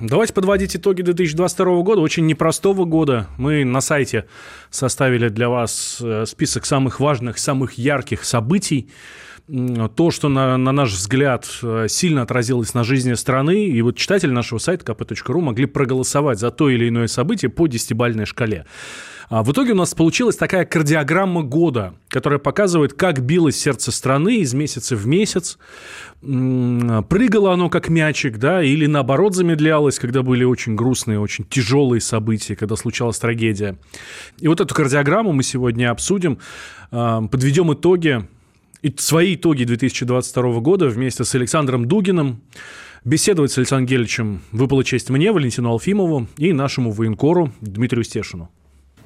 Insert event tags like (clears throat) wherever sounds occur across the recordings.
Давайте подводить итоги 2022 года, очень непростого года. Мы на сайте составили для вас э, список самых важных, самых ярких событий. То, что, на, на наш взгляд, э, сильно отразилось на жизни страны. И вот читатели нашего сайта kp.ru могли проголосовать за то или иное событие по десятибальной шкале. А в итоге у нас получилась такая кардиограмма года, которая показывает, как билось сердце страны из месяца в месяц. Прыгало оно как мячик, да, или наоборот замедлялось, когда были очень грустные, очень тяжелые события, когда случалась трагедия. И вот эту кардиограмму мы сегодня обсудим, а, подведем итоги, свои итоги 2022 года вместе с Александром Дугиным. Беседовать с Александром Гельевичем выпала честь мне, Валентину Алфимову и нашему военкору Дмитрию Стешину.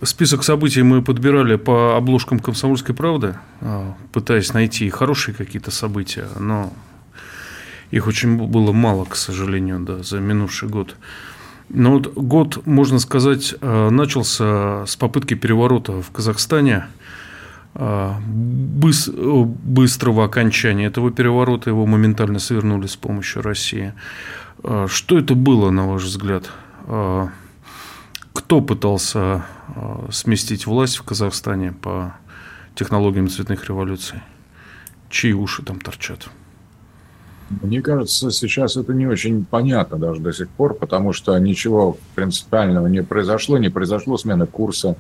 Список событий мы подбирали по обложкам «Комсомольской правды», а, пытаясь найти хорошие какие-то события, но их очень было мало, к сожалению, да, за минувший год. Но вот год, можно сказать, а, начался с попытки переворота в Казахстане, а, быстрого окончания этого переворота, его моментально свернули с помощью России. Что это было, на ваш взгляд? Кто пытался э, сместить власть в Казахстане по технологиям цветных революций? Чьи уши там торчат? Мне кажется, сейчас это не очень понятно даже до сих пор, потому что ничего принципиального не произошло, не произошло смены курса.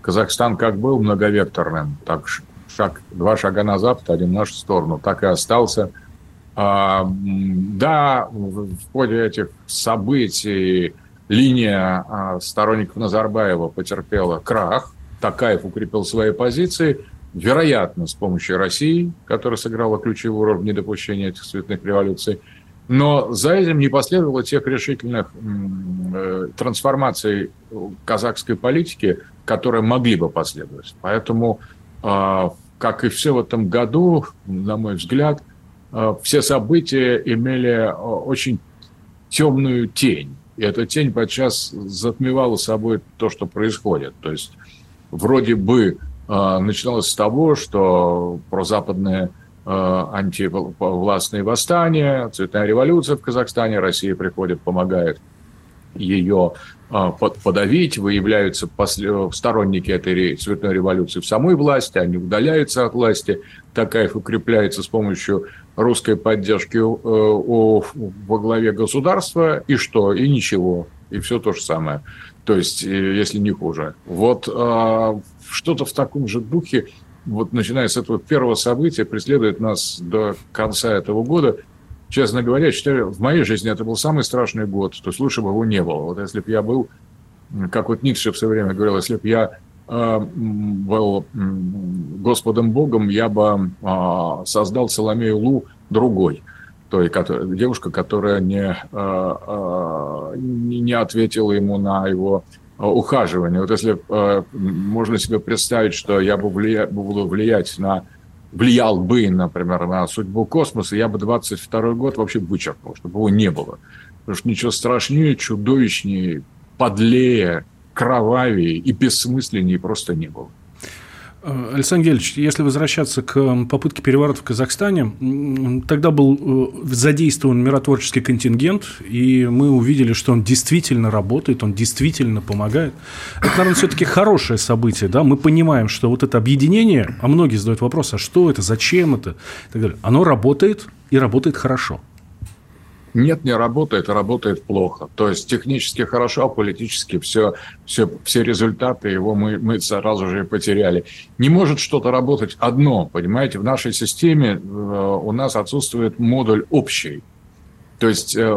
Казахстан как был многовекторным, так шаг, два шага на запад, один в нашу сторону, так и остался. А, да, в ходе этих событий линия а, сторонников Назарбаева потерпела крах, Такаев укрепил свои позиции, вероятно, с помощью России, которая сыграла ключевую роль в недопущении этих цветных революций. Но за этим не последовало тех решительных э, трансформаций казахской политики, которые могли бы последовать. Поэтому, э, как и все в этом году, на мой взгляд, э, все события имели очень темную тень. И эта тень подчас затмевала собой то, что происходит. То есть вроде бы э, начиналось с того, что прозападные э, антивластные восстания, цветная революция в Казахстане, Россия приходит, помогает ее э, подавить, выявляются сторонники этой цветной революции в самой власти, они удаляются от власти, Такаев укрепляется с помощью русской поддержки э, во главе государства, и что? И ничего. И все то же самое. То есть, э, если не хуже. Вот э, что-то в таком же духе, вот начиная с этого первого события, преследует нас до конца этого года. Честно говоря, считаю, в моей жизни это был самый страшный год. То есть лучше бы его не было. Вот если бы я был, как вот Ницше в свое время говорил, если бы я был Господом Богом, я бы а, создал Соломею Лу другой. Той, которая, девушка, которая не, э, э, не ответила ему на его ухаживание. Вот если можно себе представить, что я бы влия, буду влиять на влиял бы, например, на судьбу космоса, я бы 22 год вообще вычеркнул, чтобы его не было. Потому что ничего страшнее, чудовищнее, подлее, кровавее и бессмысленнее просто не было. Э, Александр Гельевич, если возвращаться к попытке переворота в Казахстане, тогда был э, задействован миротворческий контингент, и мы увидели, что он действительно работает, он действительно помогает. Это, наверное, все-таки хорошее событие, да? Мы понимаем, что вот это объединение, а многие задают вопрос, а что это, зачем это, и так далее. Оно работает и работает хорошо. Нет, не работает, работает плохо. То есть технически хорошо, а политически все, все, все результаты его мы, мы сразу же потеряли. Не может что-то работать одно, понимаете? В нашей системе э, у нас отсутствует модуль общий. То есть э,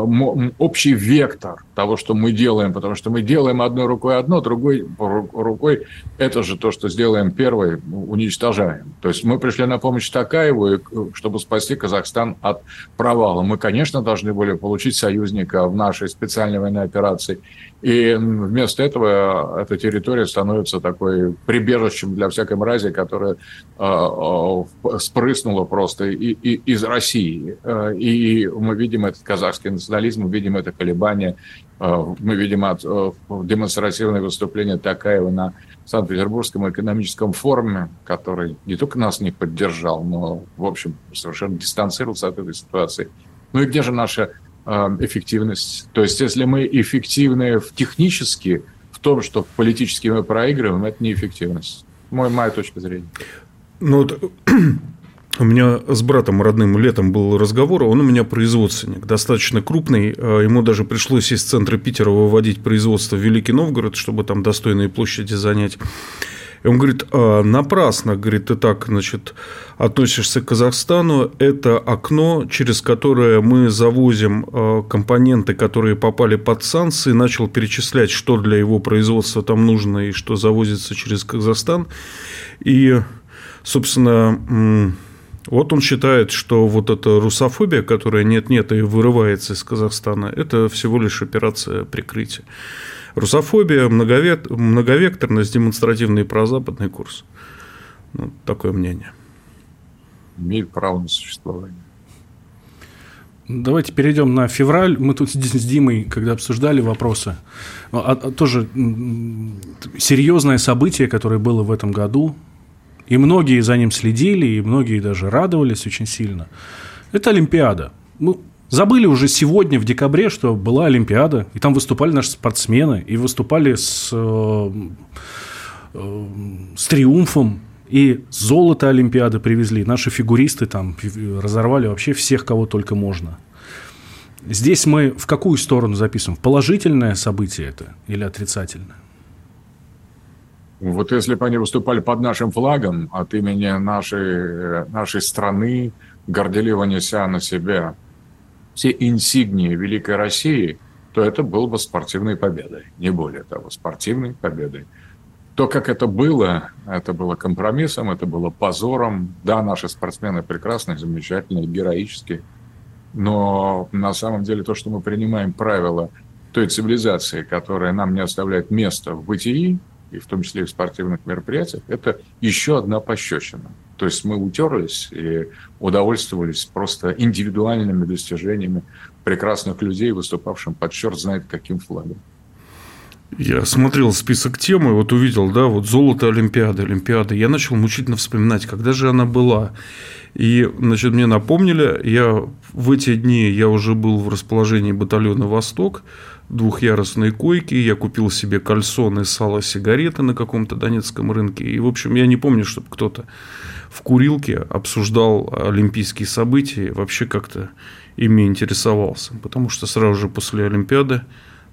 общий вектор того, что мы делаем, потому что мы делаем одной рукой одно, другой рукой это же то, что сделаем первой, уничтожаем. То есть мы пришли на помощь Такаеву, чтобы спасти Казахстан от провала. Мы, конечно, должны были получить союзника в нашей специальной военной операции. И вместо этого эта территория становится такой прибежищем для всякой мрази, которая э, э, спрыснула просто и, и, из России. Э, и мы видим этот казахский национализм, мы видим это колебание, э, мы видим от, э, демонстративное выступление Такаева на Санкт-Петербургском экономическом форуме, который не только нас не поддержал, но, в общем, совершенно дистанцировался от этой ситуации. Ну и где же наша Э, эффективность. То есть, если мы эффективны технически, в том, что политически мы проигрываем, это неэффективность. Мой, моя точка зрения. Ну, у меня с братом родным летом был разговор, он у меня производственник, достаточно крупный, э, ему даже пришлось из центра Питера выводить производство в Великий Новгород, чтобы там достойные площади занять. И он говорит, «А, напрасно, говорит, ты так, значит, относишься к Казахстану. Это окно, через которое мы завозим а, компоненты, которые попали под санкции, начал перечислять, что для его производства там нужно и что завозится через Казахстан. И, собственно, вот он считает, что вот эта русофобия, которая нет-нет и вырывается из Казахстана, это всего лишь операция прикрытия. Русофобия, многовек, многовекторность, демонстративный прозападный курс. Ну, такое мнение. Имеет право на существование. Давайте перейдем на февраль. Мы тут с Димой, когда обсуждали вопросы, а, а, тоже серьезное событие, которое было в этом году, и многие за ним следили, и многие даже радовались очень сильно. Это Олимпиада. Ну, Забыли уже сегодня, в декабре, что была Олимпиада, и там выступали наши спортсмены, и выступали с, э, э, с триумфом, и золото Олимпиады привезли. Наши фигуристы там разорвали вообще всех, кого только можно. Здесь мы в какую сторону записываем? Положительное событие это или отрицательное? Вот если бы они выступали под нашим флагом от имени нашей, нашей страны, горделиво неся на себя все инсигнии Великой России, то это было бы спортивной победой, не более того, спортивной победой. То, как это было, это было компромиссом, это было позором. Да, наши спортсмены прекрасные, замечательные, героические, но на самом деле то, что мы принимаем правила той цивилизации, которая нам не оставляет места в бытии, и в том числе и в спортивных мероприятиях, это еще одна пощечина. То есть мы утерлись и удовольствовались просто индивидуальными достижениями прекрасных людей, выступавшим под черт знает каким флагом. Я смотрел список тем и вот увидел, да, вот золото Олимпиады, Олимпиады. Я начал мучительно вспоминать, когда же она была. И, значит, мне напомнили, я в эти дни я уже был в расположении батальона «Восток», двухъярусной койки, я купил себе кальсоны, сало, сигареты на каком-то донецком рынке. И, в общем, я не помню, чтобы кто-то в курилке обсуждал олимпийские события, вообще как-то ими интересовался. Потому что сразу же после Олимпиады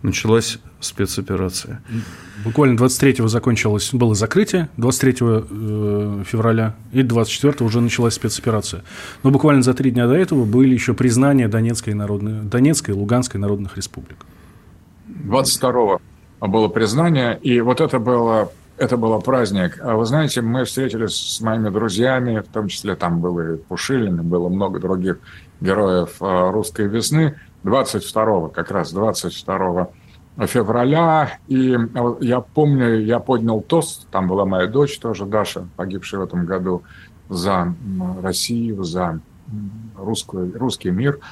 началась спецоперация. Буквально 23-го закончилось, было закрытие, 23 э, февраля, и 24 уже началась спецоперация. Но буквально за три дня до этого были еще признания Донецкой, народной, Донецкой и Луганской народных республик. 22 было признание, и вот это было это был праздник. А вы знаете, мы встретились с моими друзьями, в том числе там был и Пушилин, и было много других героев а, русской весны, 22 как раз 22 февраля. И я помню, я поднял тост, там была моя дочь тоже, Даша, погибшая в этом году, за Россию, за русскую, русский мир –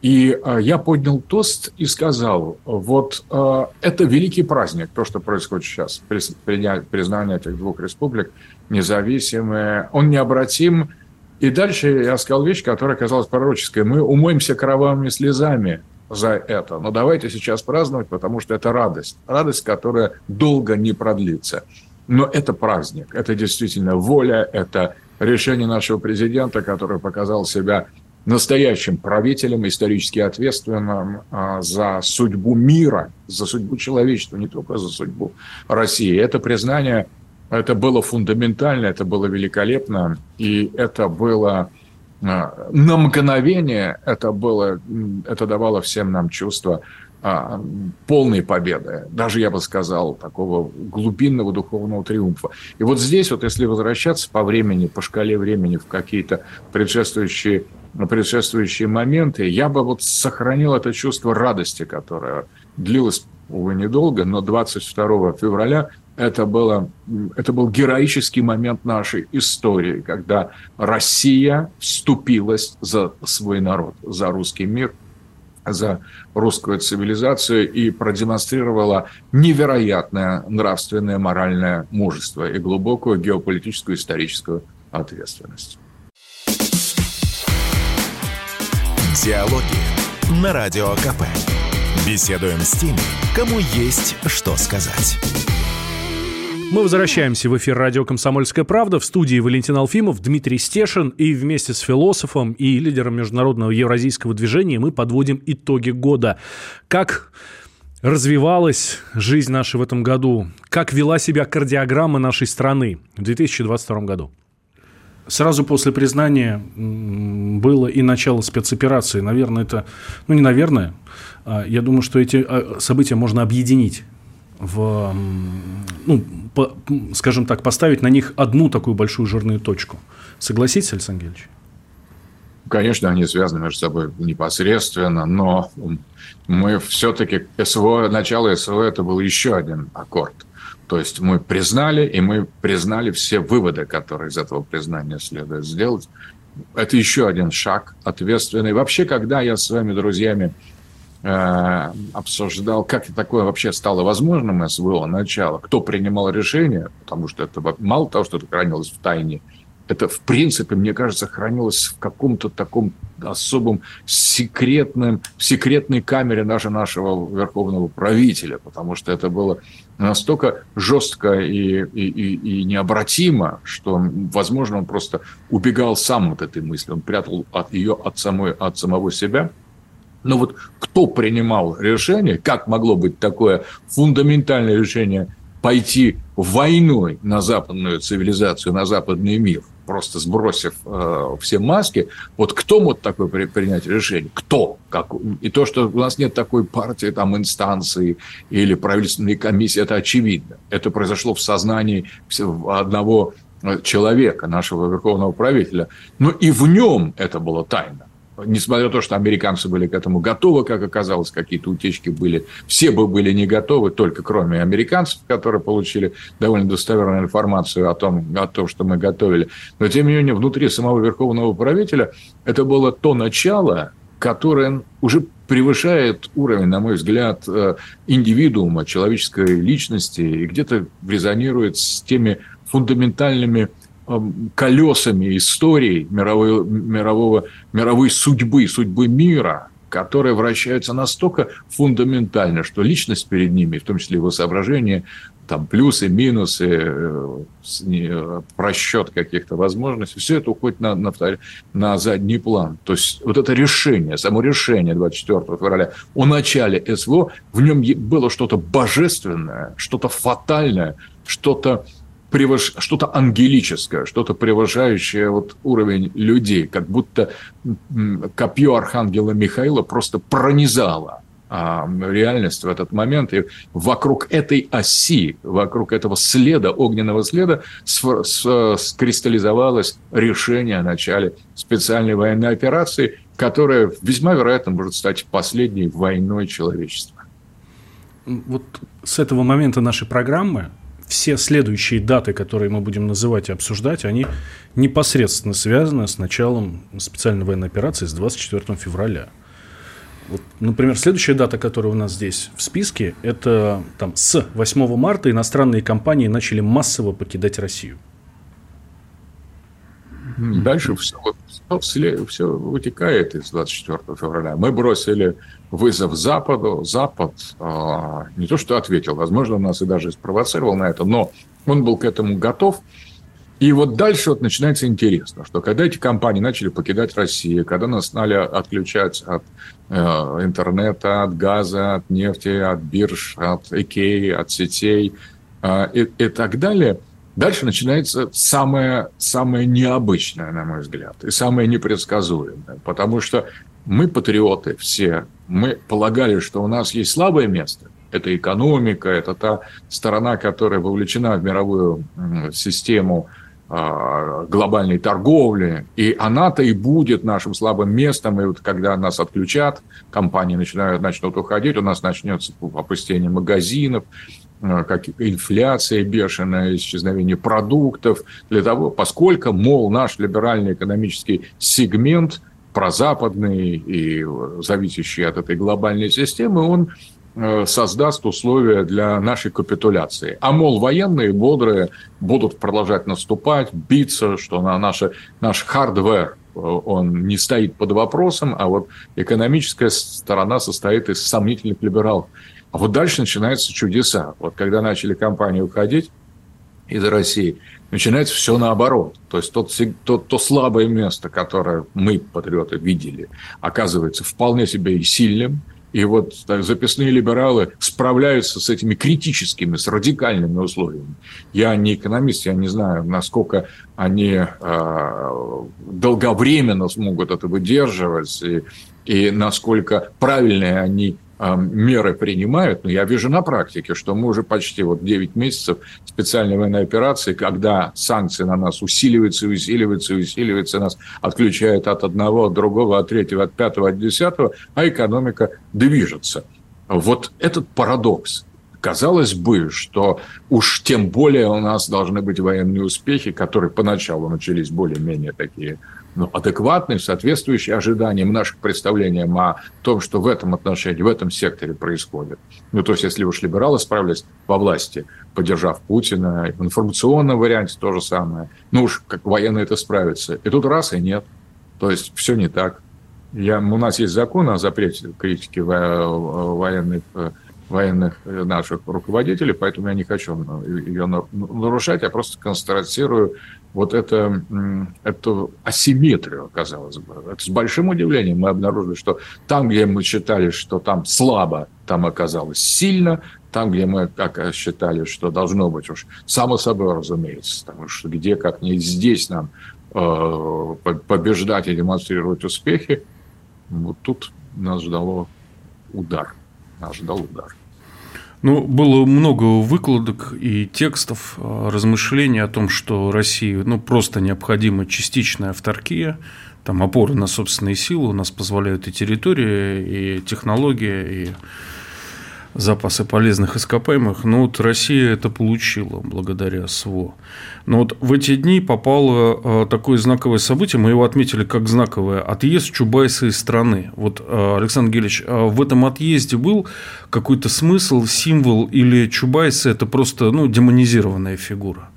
и э, я поднял тост и сказал, вот э, это великий праздник, то, что происходит сейчас, признание этих двух республик независимые, он необратим. И дальше я сказал вещь, которая оказалась пророческой. Мы умоемся кровавыми слезами за это. Но давайте сейчас праздновать, потому что это радость. Радость, которая долго не продлится. Но это праздник, это действительно воля, это решение нашего президента, который показал себя настоящим правителем, исторически ответственным а, за судьбу мира, за судьбу человечества, не только за судьбу России. Это признание, это было фундаментально, это было великолепно, и это было а, на мгновение, это было, это давало всем нам чувство а, полной победы, даже, я бы сказал, такого глубинного духовного триумфа. И вот здесь вот, если возвращаться по времени, по шкале времени в какие-то предшествующие, предшествующие моменты, я бы вот сохранил это чувство радости, которое длилось, увы, недолго, но 22 февраля это, было, это был героический момент нашей истории, когда Россия вступилась за свой народ, за русский мир – за русскую цивилизацию и продемонстрировала невероятное нравственное, моральное мужество и глубокую геополитическую историческую ответственность. Диалоги на Радио КП. Беседуем с теми, кому есть что сказать. Мы возвращаемся в эфир радио «Комсомольская правда». В студии Валентин Алфимов, Дмитрий Стешин. И вместе с философом и лидером международного евразийского движения мы подводим итоги года. Как развивалась жизнь наша в этом году? Как вела себя кардиограмма нашей страны в 2022 году? Сразу после признания было и начало спецоперации. Наверное, это... Ну, не наверное. А я думаю, что эти а, события можно объединить в, ну, по, скажем так, поставить на них одну такую большую жирную точку. Согласитесь, Александр Гельевич? Конечно, они связаны между собой непосредственно, но мы все-таки СВО, начало СВО это был еще один аккорд. То есть мы признали, и мы признали все выводы, которые из этого признания следует сделать. Это еще один шаг ответственный. Вообще, когда я с своими друзьями Э, обсуждал, как такое вообще стало возможным СВО начало, кто принимал решение, потому что это мало того, что это хранилось в тайне, это, в принципе, мне кажется, хранилось в каком-то таком особом секретном, секретной камере даже нашего верховного правителя, потому что это было настолько жестко и, и, и, и необратимо, что, возможно, он просто убегал сам от этой мысли, он прятал от ее от, самой, от самого себя – но вот кто принимал решение, как могло быть такое фундаментальное решение пойти войной на западную цивилизацию, на западный мир, просто сбросив э, все маски, вот кто мог такое при, принять решение? Кто? Как? И то, что у нас нет такой партии, там, инстанции или правительственной комиссии, это очевидно. Это произошло в сознании одного человека, нашего верховного правителя. Но и в нем это было тайна несмотря на то, что американцы были к этому готовы, как оказалось, какие-то утечки были, все бы были не готовы, только кроме американцев, которые получили довольно достоверную информацию о том, о том, что мы готовили. Но, тем не менее, внутри самого верховного правителя это было то начало, которое уже превышает уровень, на мой взгляд, э, индивидуума, человеческой личности и где-то резонирует с теми фундаментальными колесами истории мировой, мирового, мировой судьбы, судьбы мира, которые вращаются настолько фундаментально, что личность перед ними, в том числе его соображения, там плюсы, минусы, э, э, просчет каких-то возможностей, все это уходит на, на, на задний план. То есть вот это решение, само решение 24 февраля о начале СВО, в нем было что-то божественное, что-то фатальное, что-то превыш... что-то ангелическое, что-то превышающее вот уровень людей, как будто копье архангела Михаила просто пронизало а, реальность в этот момент. И вокруг этой оси, вокруг этого следа, огненного следа, скристаллизовалось решение о начале специальной военной операции, которая весьма вероятно может стать последней войной человечества. Вот с этого момента нашей программы все следующие даты, которые мы будем называть и обсуждать, они непосредственно связаны с началом специальной военной операции с 24 февраля. Вот, например, следующая дата, которая у нас здесь в списке, это там, с 8 марта иностранные компании начали массово покидать Россию. Дальше все, все, все вытекает из 24 февраля. Мы бросили вызов Западу. Запад э, не то что ответил, возможно, нас и даже спровоцировал на это, но он был к этому готов. И вот дальше вот начинается интересно, что когда эти компании начали покидать Россию, когда нас стали отключать от э, интернета, от газа, от нефти, от бирж, от Икеи, от сетей э, и, и так далее, дальше начинается самое, самое необычное, на мой взгляд, и самое непредсказуемое. Потому что мы, патриоты, все. Мы полагали, что у нас есть слабое место, это экономика, это та сторона, которая вовлечена в мировую систему а, глобальной торговли, и она-то и будет нашим слабым местом, и вот когда нас отключат, компании начинают, начнут уходить, у нас начнется опустение магазинов, как инфляция бешеная, исчезновение продуктов, для того, поскольку, мол, наш либеральный экономический сегмент, прозападный и зависящий от этой глобальной системы, он Э, создаст условия для нашей капитуляции. А, мол, военные бодрые будут продолжать наступать, биться, что на наше, наш hardware э, он не стоит под вопросом, а вот экономическая сторона состоит из сомнительных либералов. А вот дальше начинаются чудеса. Вот когда начали компании уходить из России, начинается все наоборот. То есть тот, тот, то слабое место, которое мы, патриоты, видели, оказывается вполне себе и сильным – и вот так, записные либералы справляются с этими критическими, с радикальными условиями. Я не экономист, я не знаю, насколько они э, долговременно смогут это выдерживать и, и насколько правильные они меры принимают, но я вижу на практике, что мы уже почти вот 9 месяцев специальной военной операции, когда санкции на нас усиливаются, усиливаются, усиливаются, нас отключают от одного, от другого, от третьего, от пятого, от десятого, а экономика движется. Вот этот парадокс. Казалось бы, что уж тем более у нас должны быть военные успехи, которые поначалу начались более-менее такие ну, адекватный, соответствующий ожиданиям наших представлениям о том, что в этом отношении, в этом секторе происходит. Ну, то есть, если уж либералы справились во власти, поддержав Путина, в информационном варианте то же самое, ну уж как военные это справятся. И тут раз, и нет. То есть, все не так. Я, у нас есть закон о запрете критики военных военных наших руководителей, поэтому я не хочу ее нарушать, я просто констатирую вот это, эту асимметрию, казалось бы. Это с большим удивлением мы обнаружили, что там, где мы считали, что там слабо, там оказалось сильно, там, где мы как считали, что должно быть уж само собой разумеется, потому что где как не здесь нам э, побеждать и демонстрировать успехи, вот тут нас ждало удар. Нас ждал удар. Ну, было много выкладок и текстов, а, размышлений о том, что России ну, просто необходима частичная авторкия, там опоры на собственные силы у нас позволяют и территория, и технология, и запасы полезных ископаемых. Но вот Россия это получила благодаря СВО. Но вот в эти дни попало э, такое знаковое событие, мы его отметили как знаковое, отъезд Чубайса из страны. Вот, э, Александр Гелич, э, в этом отъезде был какой-то смысл, символ или Чубайса – это просто ну, демонизированная фигура?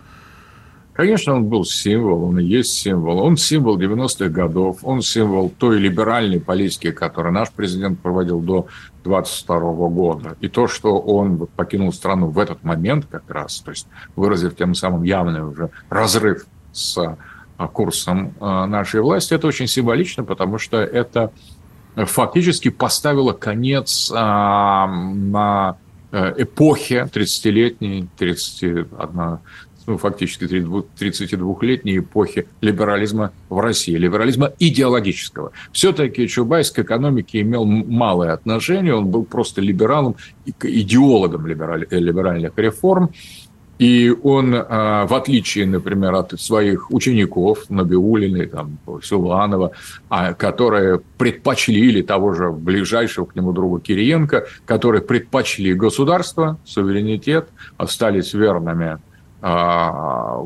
Конечно, он был символ, он и есть символ. Он символ 90-х годов, он символ той либеральной политики, которую наш президент проводил до 22 года. И то, что он покинул страну в этот момент как раз, то есть выразив тем самым явный уже разрыв с а, курсом а, нашей власти, это очень символично, потому что это фактически поставило конец а, на э, эпохе 30-летней, 31 ну, фактически 32-летней эпохи либерализма в России, либерализма идеологического. Все-таки Чубайс к экономике имел малое отношение, он был просто либералом, идеологом либеральных реформ. И он, а, в отличие, например, от своих учеников, Набиулиной, там, Силуанова, а, которые предпочли, или того же ближайшего к нему друга Кириенко, которые предпочли государство, суверенитет, остались верными а,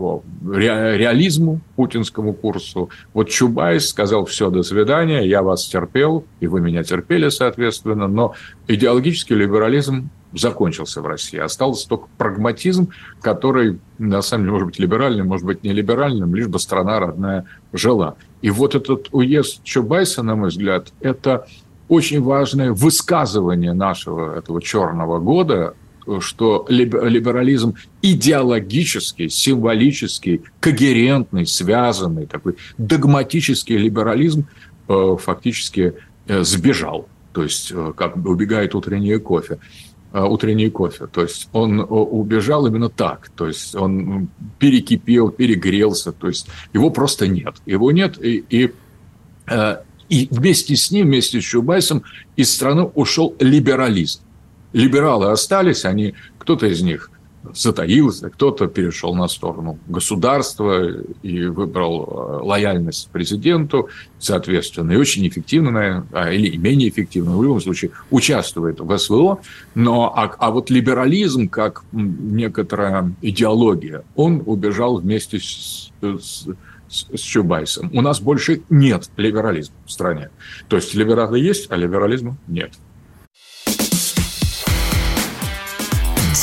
реализму, путинскому курсу. Вот Чубайс сказал, все, до свидания, я вас терпел, и вы меня терпели, соответственно, но идеологический либерализм закончился в России. Остался только прагматизм, который, на самом деле, может быть либеральным, может быть не либеральным, лишь бы страна родная жила. И вот этот уезд Чубайса, на мой взгляд, это очень важное высказывание нашего этого черного года что либерализм идеологический, символический, когерентный, связанный, такой догматический либерализм э, фактически э, сбежал. То есть, э, как убегает утреннее кофе утренний кофе. То есть он убежал именно так. То есть он перекипел, перегрелся. То есть его просто нет. Его нет. И, и И вместе с ним, вместе с Чубайсом из страны ушел либерализм. Либералы остались, они, кто-то из них затаился, кто-то перешел на сторону государства и выбрал э, лояльность президенту, соответственно, и очень эффективно, а, или менее эффективно, в любом случае, участвует в СВО. Но, а, а вот либерализм, как некоторая идеология, он убежал вместе с, с с Чубайсом. У нас больше нет либерализма в стране. То есть либералы есть, а либерализма нет.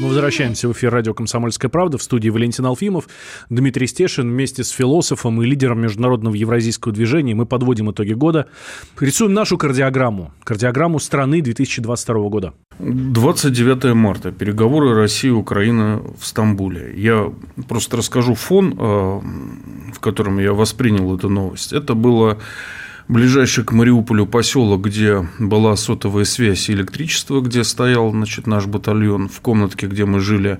Мы возвращаемся в эфир радио «Комсомольская правда» в студии Валентин Алфимов, Дмитрий Стешин вместе с философом и лидером международного евразийского движения. Мы подводим итоги года. Рисуем нашу кардиограмму. Кардиограмму страны 2022 года. 29 марта. Переговоры России и Украины в Стамбуле. Я просто расскажу фон, э, в котором я воспринял эту новость. Это было ближайший к Мариуполю поселок, где была сотовая связь и электричество, где стоял значит, наш батальон, в комнатке, где мы жили,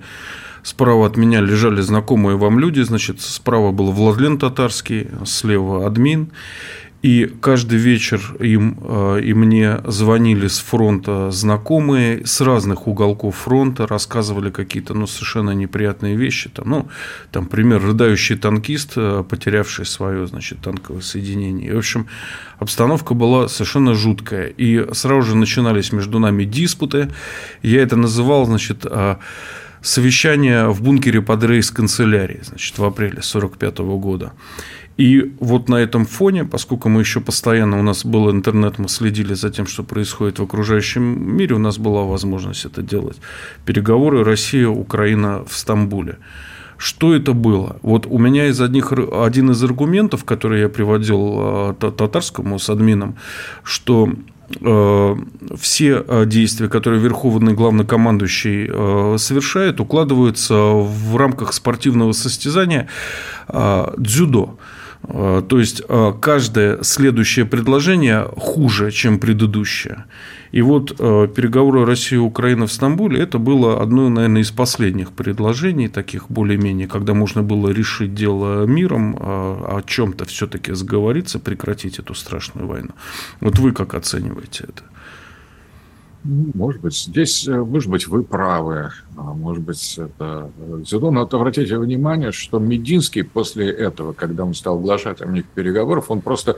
Справа от меня лежали знакомые вам люди, значит, справа был Владлен Татарский, слева админ. И каждый вечер им э, и мне звонили с фронта знакомые с разных уголков фронта, рассказывали какие-то ну, совершенно неприятные вещи. Там, ну, там, пример, рыдающий танкист, э, потерявший свое значит, танковое соединение. И, в общем, обстановка была совершенно жуткая. И сразу же начинались между нами диспуты. Я это называл, значит, э, совещание в бункере под рейс канцелярии, значит, в апреле 1945 года. И вот на этом фоне, поскольку мы еще постоянно, у нас был интернет, мы следили за тем, что происходит в окружающем мире, у нас была возможность это делать. Переговоры Россия, Украина в Стамбуле. Что это было? Вот у меня из одних, один из аргументов, который я приводил э, татарскому с админом, что э, все э, действия, которые верховный главнокомандующий совершает, укладываются в рамках спортивного состязания дзюдо. Э, то есть э, каждое следующее предложение хуже, чем предыдущее. И вот э, переговоры России и Украины в Стамбуле это было одно, наверное, из последних предложений, таких более-менее, когда можно было решить дело миром, о чем-то все-таки сговориться, прекратить эту страшную войну. Вот вы как оцениваете это? Может быть, здесь, э, может быть, вы правы, а может быть, это дзюдо. Но вот обратите внимание, что Мединский после этого, когда он стал глашатым них переговоров, он просто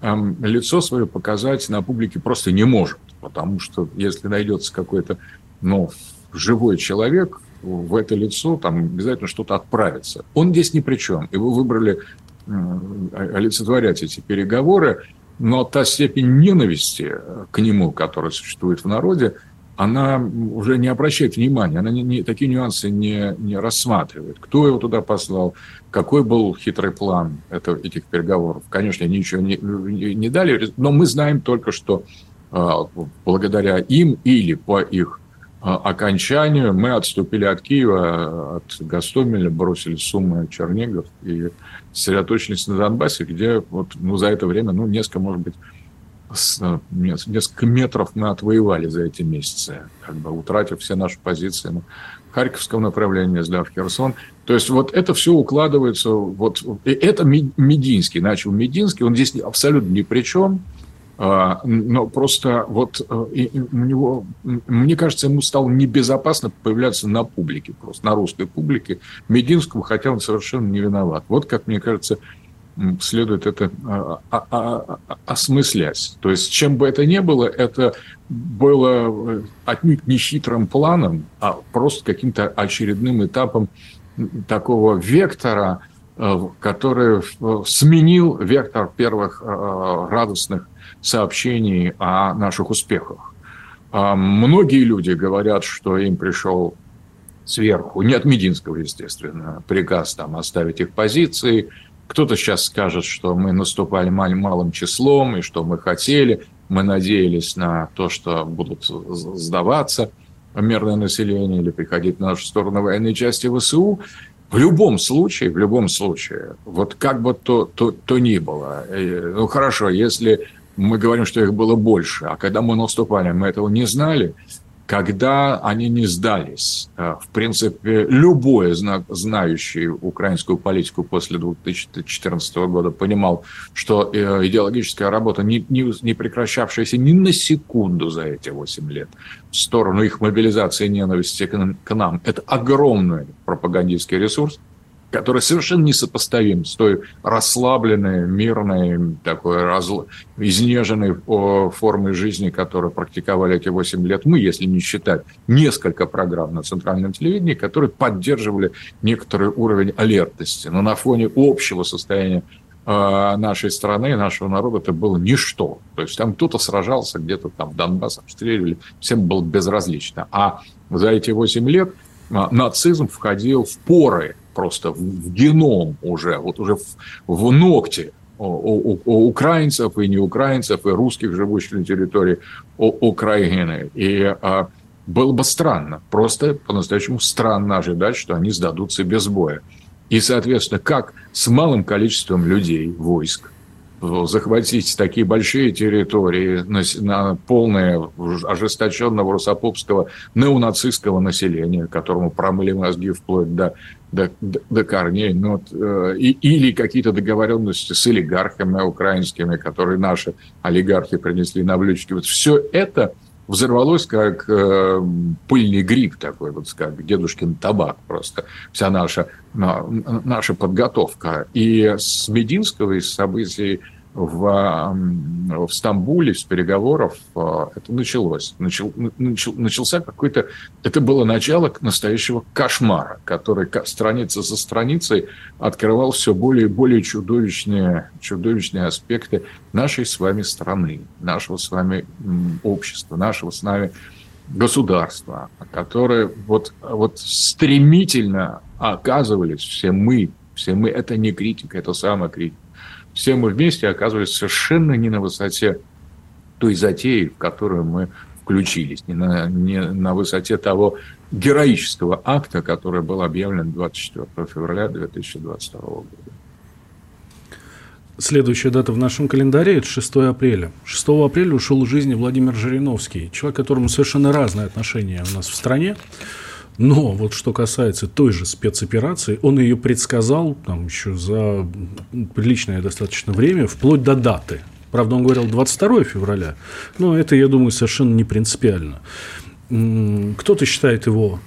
эм, лицо свое показать на публике просто не может. Потому что если найдется какой-то ну, живой человек, в это лицо там обязательно что-то отправится. Он здесь ни при чем. И вы выбрали э, олицетворять эти переговоры но та степень ненависти к нему, которая существует в народе, она уже не обращает внимания, она не, не, такие нюансы не, не рассматривает. Кто его туда послал, какой был хитрый план это, этих переговоров. Конечно, они ничего не, не, дали, но мы знаем только, что э, благодаря им или по их э, окончанию мы отступили от Киева, от Гастомеля, бросили суммы Чернигов и сосредоточились на Донбассе, где вот, ну, за это время, ну, несколько, может быть, с, несколько метров мы отвоевали за эти месяцы, как бы утратив все наши позиции на Харьковском направлении, сдав Херсон. То есть вот это все укладывается, вот, и это Мединский, начал Мединский, он здесь абсолютно ни при чем, но просто вот э, у него, мне кажется, ему стало небезопасно появляться на публике, просто на русской публике Мединскому, хотя он совершенно не виноват. Вот как мне кажется, следует это а, а, осмыслять. То есть, чем бы это ни было, это было э, отнюдь не хитрым планом, а просто каким-то очередным этапом такого вектора, который сменил вектор первых радостных сообщений о наших успехах. А многие люди говорят, что им пришел сверху, не от Мединского, естественно, приказ там оставить их позиции. Кто-то сейчас скажет, что мы наступали мал- малым числом, и что мы хотели, мы надеялись на то, что будут сдаваться мирное население или приходить на нашу сторону военной части ВСУ. В любом случае, в любом случае, вот как бы то, то, то ни было, э, ну хорошо, если мы говорим, что их было больше, а когда мы наступали, мы этого не знали, когда они не сдались. Э, в принципе, любой знающий украинскую политику после 2014 года понимал, что э, идеологическая работа, не, прекращавшаяся ни на секунду за эти 8 лет, в сторону их мобилизации ненависти к нам, это огромный пропагандистский ресурс, который совершенно несопоставим с той расслабленной, мирной, такой разл... изнеженной формой жизни, которую практиковали эти 8 лет мы, если не считать несколько программ на центральном телевидении, которые поддерживали некоторый уровень алертности. Но на фоне общего состояния э, нашей страны, нашего народа, это было ничто. То есть там кто-то сражался, где-то там Донбасс обстреливали, всем было безразлично. А за эти 8 лет э, нацизм входил в поры просто в геном уже, вот уже в, в ногти у, у, у украинцев и не украинцев, и русских, живущих на территории Украины. И а, было бы странно, просто по-настоящему странно ожидать, что они сдадутся без боя. И, соответственно, как с малым количеством людей, войск, захватить такие большие территории на, на полное ожесточенного русопопского неонацистского населения, которому промыли мозги вплоть до, до, корней, ну, вот, э, и, или какие-то договоренности с олигархами украинскими, которые наши олигархи принесли на блюдечке. Вот все это взорвалось как э, пыльный гриб такой, вот как дедушкин табак просто. Вся наша, на, наша подготовка. И с Мединского, из событий в, в Стамбуле с переговоров а, это началось. Начал, начал, начался какой-то... Это было начало настоящего кошмара, который страница за страницей открывал все более и более чудовищные, чудовищные аспекты нашей с вами страны, нашего с вами общества, нашего с нами государства, которые вот, вот стремительно оказывались все мы, все мы, это не критика, это самокритика все мы вместе оказывались совершенно не на высоте той затеи, в которую мы включились, не на, не на высоте того героического акта, который был объявлен 24 февраля 2022 года. Следующая дата в нашем календаре – это 6 апреля. 6 апреля ушел из жизни Владимир Жириновский, человек, которому совершенно разные отношения у нас в стране. Но вот что касается той же спецоперации, он ее предсказал там еще за приличное достаточно время, вплоть до даты. Правда, он говорил 22 февраля, но это, я думаю, совершенно не принципиально. Кто-то считает его,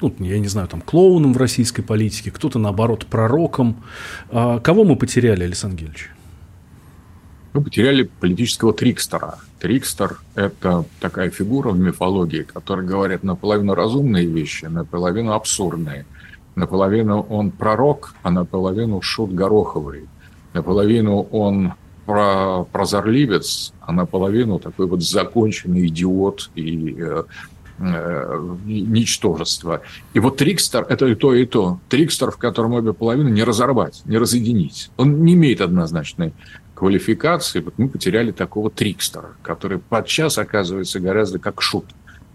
ну, я не знаю, там, клоуном в российской политике, кто-то, наоборот, пророком. А кого мы потеряли, Александр Гельевич? Мы потеряли политического трикстера. Трикстер – это такая фигура в мифологии, которая говорит наполовину разумные вещи, наполовину абсурдные. Наполовину он пророк, а наполовину шут гороховый. Наполовину он про прозорливец, а наполовину такой вот законченный идиот и э, э, ничтожество. И вот Трикстер – это и то, и то. Трикстер, в котором обе половины не разорвать, не разъединить. Он не имеет однозначной квалификации, мы потеряли такого трикстера, который подчас оказывается гораздо как шут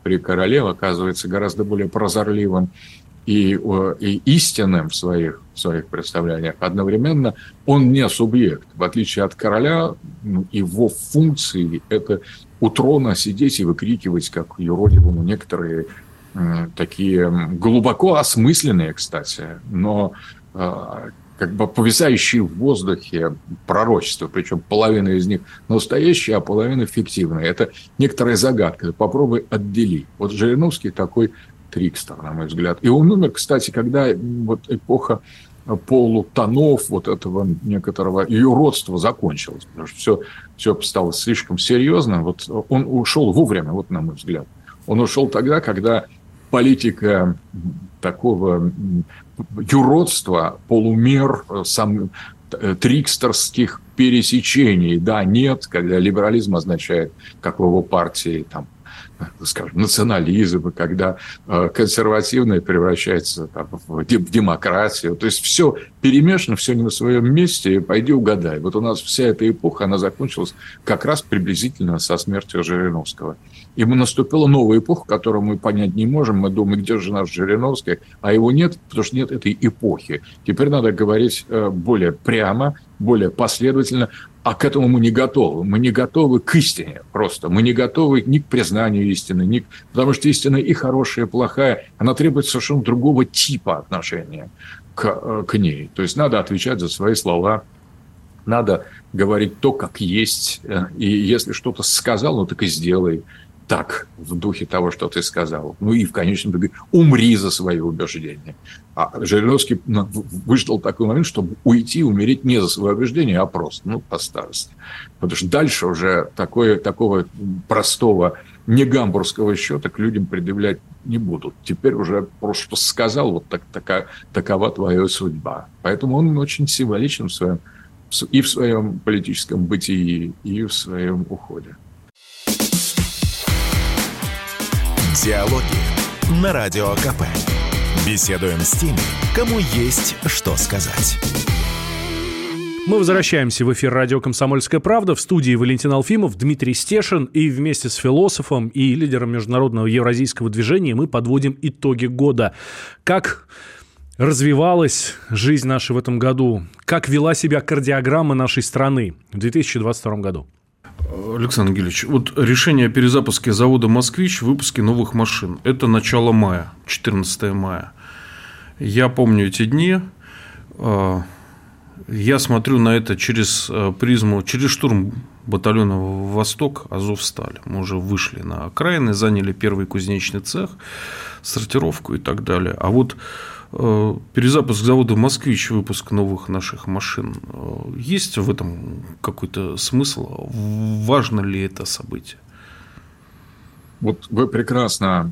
при короле, оказывается гораздо более прозорливым и, и истинным в своих, в своих представлениях. Одновременно он не субъект. В отличие от короля, ну, его функции – это у трона сидеть и выкрикивать, как юродивому, некоторые такие глубоко осмысленные, кстати, но а, как бы повисающие в воздухе пророчества, причем половина из них настоящие, а половина фиктивные. Это некоторая загадка. Попробуй отдели. Вот Жириновский такой трикстер, на мой взгляд. И он умер, кстати, когда вот эпоха полутонов вот этого некоторого юродства закончилась. Потому что все, все стало слишком серьезно. Вот он ушел вовремя, вот на мой взгляд. Он ушел тогда, когда политика такого юродства, полумер, э, сам, э, трикстерских пересечений. Да, нет, когда либерализм означает, как в его партии, там, скажем, национализм, когда консервативное превращается там, в демократию. То есть все перемешано, все не на своем месте, пойди угадай. Вот у нас вся эта эпоха, она закончилась как раз приблизительно со смертью Жириновского. И наступила новая эпоха, которую мы понять не можем. Мы думаем, где же наш Жириновский, а его нет, потому что нет этой эпохи. Теперь надо говорить э, более прямо, более последовательно, а к этому мы не готовы. Мы не готовы к истине просто. Мы не готовы ни к признанию истины, ни... потому что истина и хорошая, и плохая, она требует совершенно другого типа отношения к, э, к ней. То есть надо отвечать за свои слова, надо говорить то, как есть. Э, и если что-то сказал, ну так и сделай так, в духе того, что ты сказал. Ну и в конечном итоге умри за свои убеждения. А Жириновский выждал такой момент, чтобы уйти, умереть не за свои убеждения, а просто, ну, по старости. Потому что дальше уже такое, такого простого не гамбургского счета к людям предъявлять не будут. Теперь уже просто что сказал, вот так, така, такова твоя судьба. Поэтому он очень символичен в своем, и в своем политическом бытии, и в своем уходе. Диалоги на Радио КП. Беседуем с теми, кому есть что сказать. Мы возвращаемся в эфир радио «Комсомольская правда». В студии Валентин Алфимов, Дмитрий Стешин. И вместе с философом и лидером международного евразийского движения мы подводим итоги года. Как развивалась жизнь наша в этом году? Как вела себя кардиограмма нашей страны в 2022 году? Александр Ангелевич, вот решение о перезапуске завода «Москвич» в выпуске новых машин – это начало мая, 14 мая. Я помню эти дни. А, я смотрю на это через а, призму, через штурм батальона «Восток» Азовсталь. Мы уже вышли на окраины, заняли первый кузнечный цех, сортировку и так далее. А вот Э, перезапуск завода «Москвич», выпуск новых наших машин. Э, есть в этом какой-то смысл? Важно ли это событие? Вот вы прекрасно,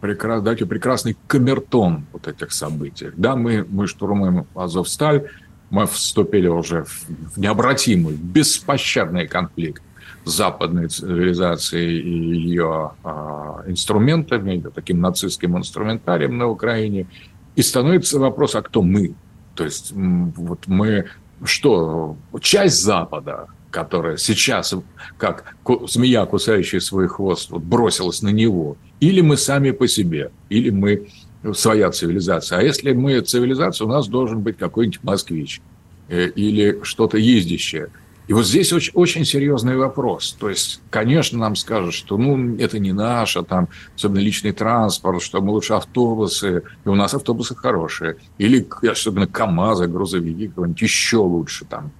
прекрасно даете прекрасный камертон вот этих событий. Да, мы, мы штурмуем Азовсталь, мы вступили уже в необратимый, беспощадный конфликт западной цивилизацией и ее а, инструментами, таким нацистским инструментарием на Украине – и становится вопрос, а кто мы? То есть вот мы что, часть Запада, которая сейчас, как змея, кусающая свой хвост, вот бросилась на него, или мы сами по себе, или мы своя цивилизация. А если мы цивилизация, у нас должен быть какой-нибудь москвич э, или что-то ездящее – и вот здесь очень, очень серьезный вопрос. То есть, конечно, нам скажут, что ну, это не наше, там, особенно личный транспорт, что мы лучше автобусы, и у нас автобусы хорошие. Или особенно КАМАЗы, грузовики, какой-нибудь еще лучше там.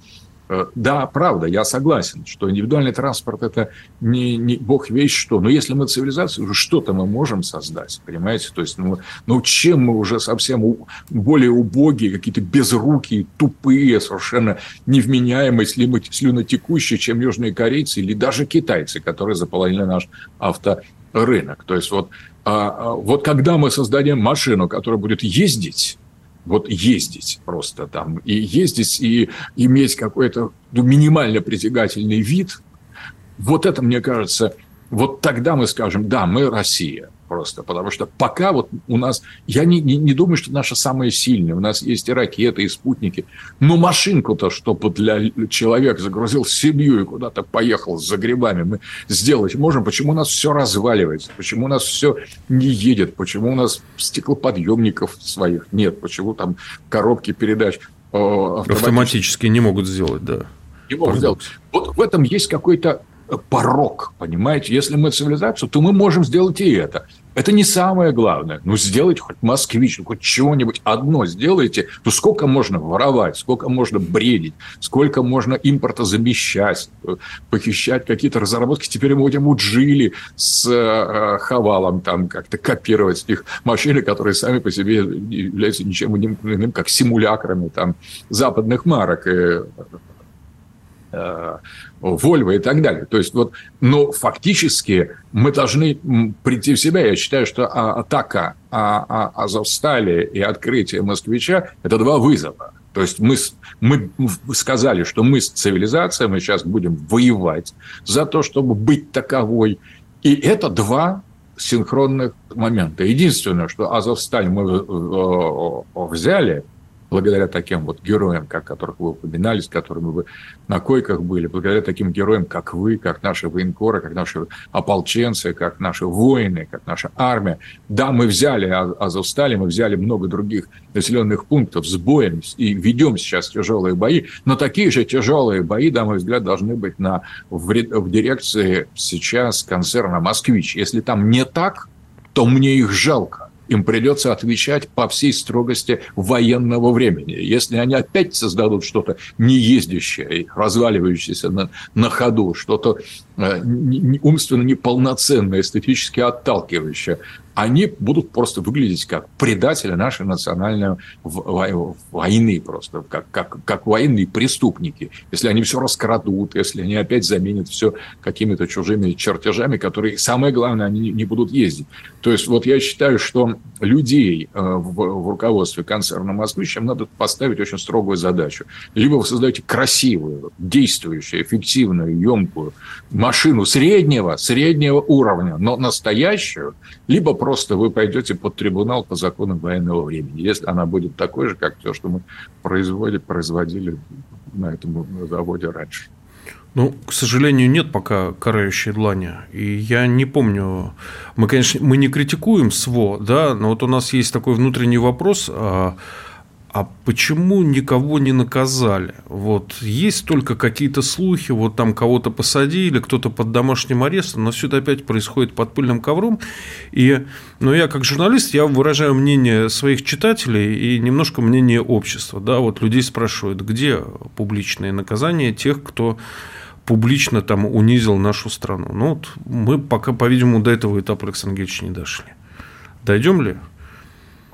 Э, да, правда, я согласен, что индивидуальный транспорт – это не, не бог вещь что. Но если мы цивилизация, уже что-то мы можем создать, понимаете? То есть, ну, ну чем мы уже совсем более убогие, какие-то безрукие, тупые, совершенно невменяемые, слюнотекущие, чем южные корейцы или даже китайцы, которые заполонили наш авторынок. То есть, вот, а, а, вот когда мы создадим машину, которая будет ездить, вот ездить просто там, и ездить, и иметь какой-то ну, минимально притягательный вид, вот это, мне кажется, вот тогда мы скажем, да, мы Россия просто. Потому что пока вот у нас... Я не, не, не думаю, что наша самая сильная. У нас есть и ракеты, и спутники. Но машинку-то, чтобы для человека загрузил семью и куда-то поехал за грибами, мы сделать можем. Почему у нас все разваливается? Почему у нас все не едет? Почему у нас стеклоподъемников своих нет? Почему там коробки передач автоматически, автоматически не могут сделать, да. Не могут сделать. Вот в этом есть какой-то порог, понимаете? Если мы цивилизацию, то мы можем сделать и это. Это не самое главное. Ну, сделайте хоть москвич, ну, хоть чего-нибудь одно сделайте. То сколько можно воровать, сколько можно бредить, сколько можно импорта замещать, похищать какие-то разработки. Теперь мы будем уджили с э, Хавалом там как-то копировать их машины, которые сами по себе являются ничем иным, как симулякрами там западных марок. И Э, Вольво и так далее. То есть вот, но фактически мы должны прийти в себя. Я считаю, что а, атака а, а, Азовстали и открытие Москвича – это два вызова. То есть мы, мы сказали, что мы цивилизация, мы сейчас будем воевать за то, чтобы быть таковой. И это два синхронных момента. Единственное, что Азовсталь мы взяли – благодаря таким вот героям, как которых вы упоминали, с которыми вы на койках были, благодаря таким героям, как вы, как наши военкоры, как наши ополченцы, как наши воины, как наша армия. Да, мы взяли Азовстали, мы взяли много других населенных пунктов с боем и ведем сейчас тяжелые бои, но такие же тяжелые бои, на мой взгляд, должны быть на, в, в дирекции сейчас концерна «Москвич». Если там не так, то мне их жалко им придется отвечать по всей строгости военного времени. Если они опять создадут что-то неездящее, разваливающееся на, на ходу, что-то э, умственно неполноценное, эстетически отталкивающее, они будут просто выглядеть как предатели нашей национальной войны просто, как, как, как военные преступники. Если они все раскрадут, если они опять заменят все какими-то чужими чертежами, которые, самое главное, они не будут ездить. То есть вот я считаю, что людей э, в, в руководстве концерна «Москвич» им надо поставить очень строгую задачу. Либо вы создаете красивую, действующую, эффективную, емкую машину среднего, среднего уровня, но настоящую, либо просто вы пойдете под трибунал по законам военного времени, если она будет такой же, как то, что мы производили, производили на этом заводе раньше. Ну, к сожалению, нет пока карающей длани. И я не помню, мы, конечно, мы не критикуем СВО, да, но вот у нас есть такой внутренний вопрос, а, а почему никого не наказали? Вот есть только какие-то слухи, вот там кого-то посадили, кто-то под домашним арестом, но все это опять происходит под пыльным ковром. И, ну, я как журналист, я выражаю мнение своих читателей и немножко мнение общества. Да, вот людей спрашивают, где публичные наказания тех, кто публично там унизил нашу страну. Ну, вот мы пока, по-видимому, до этого этапа, Александр Андреевич, не дошли. Дойдем ли?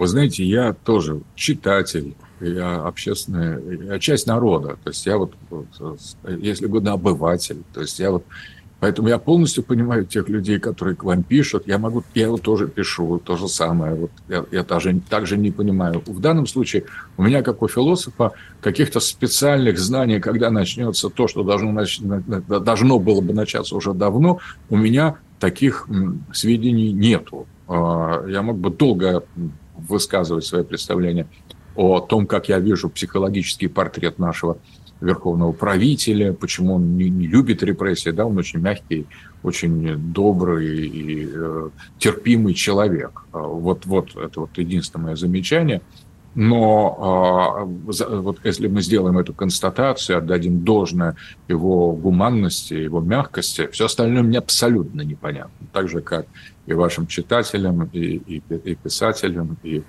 Вы знаете, я тоже читатель, я общественная, я часть народа. То есть я вот, если угодно, обыватель. То есть я вот Поэтому я полностью понимаю тех людей, которые к вам пишут. Я могу, я его тоже пишу, то же самое. Вот я, я даже, также не понимаю. В данном случае у меня, как у философа, каких-то специальных знаний, когда начнется то, что должно, должно было бы начаться уже давно, у меня таких сведений нету. А, я мог бы долго высказывать свои представления о том, как я вижу психологический портрет нашего верховного правителя, почему он не, не любит репрессии, да, он очень мягкий, очень добрый и э, терпимый человек. А вот, вот это вот единственное мое замечание. Но э, вот если мы сделаем эту констатацию, отдадим должное его гуманности, его мягкости, все остальное мне абсолютно непонятно. Так же, как и вашим читателям, и, и, и писателям, и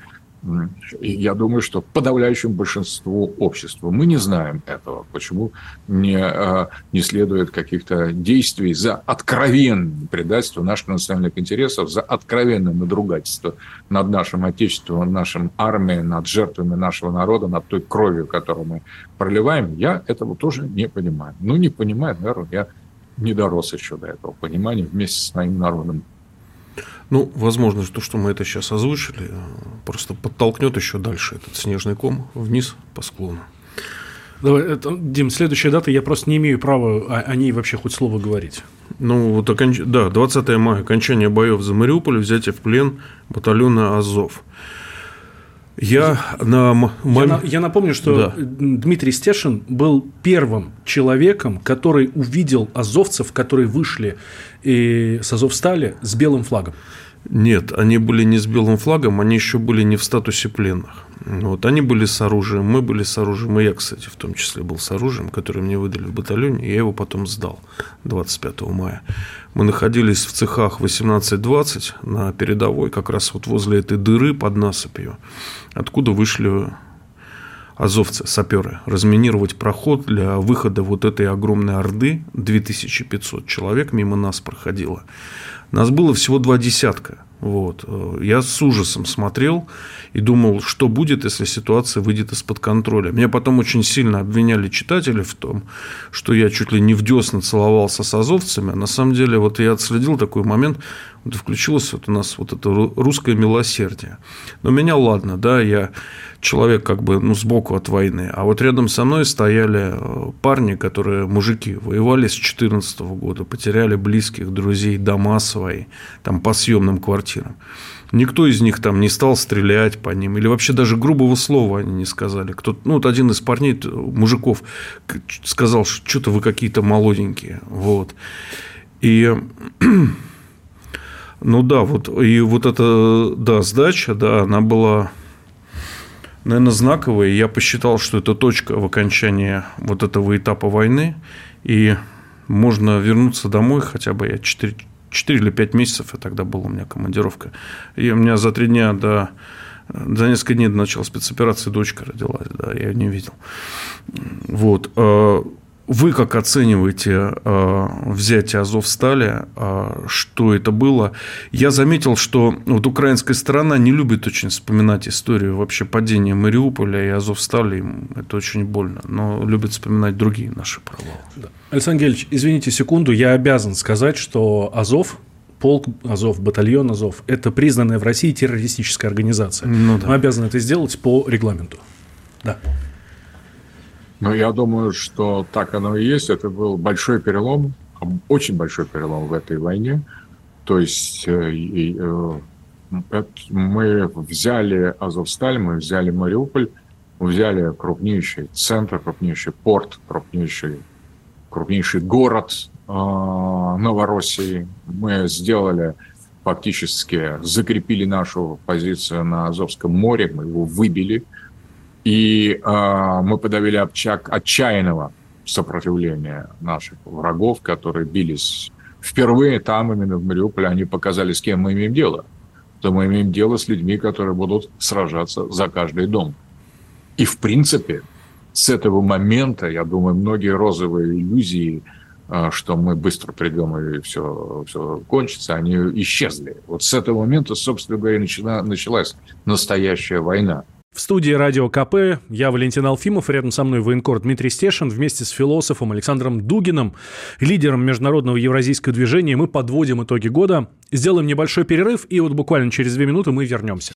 я думаю, что подавляющему большинству общества. Мы не знаем этого, почему не, а, не следует каких-то действий за откровенное предательство наших национальных интересов, за откровенное надругательство над нашим Отечеством, нашим армией, над жертвами нашего народа, над той кровью, которую мы проливаем. Я этого тоже не понимаю. Ну, не понимаю, наверное, я не дорос еще до этого понимания вместе с моим народом. Ну, возможно, то, что мы это сейчас озвучили, просто подтолкнет еще дальше этот снежный ком вниз по склону. Давай, это, Дим, следующая дата, я просто не имею права о, о ней вообще хоть слово говорить. Ну, вот оконч... да, 20 мая, окончание боев за Мариуполь, взятие в плен батальона Азов. Я, на... я, на... я напомню, что да. Дмитрий Стешин был первым человеком, который увидел азовцев, которые вышли и с Азовстали с белым флагом. Нет, они были не с белым флагом, они еще были не в статусе пленных. Вот, они были с оружием, мы были с оружием, и я, кстати, в том числе был с оружием, которое мне выдали в батальоне, и я его потом сдал 25 мая. Мы находились в цехах 18-20 на передовой, как раз вот возле этой дыры под насыпью, откуда вышли азовцы, саперы, разминировать проход для выхода вот этой огромной орды, 2500 человек мимо нас проходило. Нас было всего два десятка. Вот. Я с ужасом смотрел и думал, что будет, если ситуация выйдет из-под контроля. Меня потом очень сильно обвиняли читатели в том, что я чуть ли не в десна целовался с азовцами. А на самом деле, вот я отследил такой момент, вот включилось вот у нас вот это русское милосердие. Но меня ладно, да, я человек как бы ну, сбоку от войны. А вот рядом со мной стояли э, парни, которые, мужики, воевали с 2014 года, потеряли близких, друзей, дома свои, там по съемным квартирам. Никто из них там не стал стрелять по ним, или вообще даже грубого слова они не сказали. Кто, ну, вот один из парней, мужиков, сказал, что что-то вы какие-то молоденькие. Вот. И (clears throat) ну да, вот и вот эта да, сдача, да, она была, наверное, знаковая. Я посчитал, что это точка в окончании вот этого этапа войны. И можно вернуться домой хотя бы я 4, 4 или 5 месяцев, и тогда была у меня командировка. И у меня за три дня до за несколько дней до начала спецоперации дочка родилась, да, я ее не видел. Вот. А вы как оцениваете э, взятие Азовстали? Э, что это было? Я заметил, что вот украинская сторона не любит очень вспоминать историю вообще падения Мариуполя и Азовстали. Им это очень больно. Но любят вспоминать другие наши провалы. Да. Александр Гельевич, извините секунду. Я обязан сказать, что Азов полк Азов, батальон Азов – это признанная в России террористическая организация. Ну, да. Мы обязаны это сделать по регламенту. Да. Ну, я думаю, что так оно и есть. Это был большой перелом, очень большой перелом в этой войне. То есть э, э, мы взяли Азовсталь, мы взяли Мариуполь, мы взяли крупнейший центр, крупнейший порт, крупнейший, крупнейший город э, Новороссии. Мы сделали фактически, закрепили нашу позицию на Азовском море, мы его выбили – и э, мы подавили обчак отчаянного сопротивления наших врагов, которые бились впервые там, именно в Мариуполе, они показали, с кем мы имеем дело. То мы имеем дело с людьми, которые будут сражаться за каждый дом. И, в принципе, с этого момента, я думаю, многие розовые иллюзии, а, что мы быстро придем и все, все кончится, они исчезли. Вот с этого момента, собственно говоря, начала, началась настоящая война. В студии «Радио КП» я Валентин Алфимов, рядом со мной военкор Дмитрий Стешин, вместе с философом Александром Дугиным, лидером международного евразийского движения. Мы подводим итоги года, сделаем небольшой перерыв, и вот буквально через две минуты мы вернемся.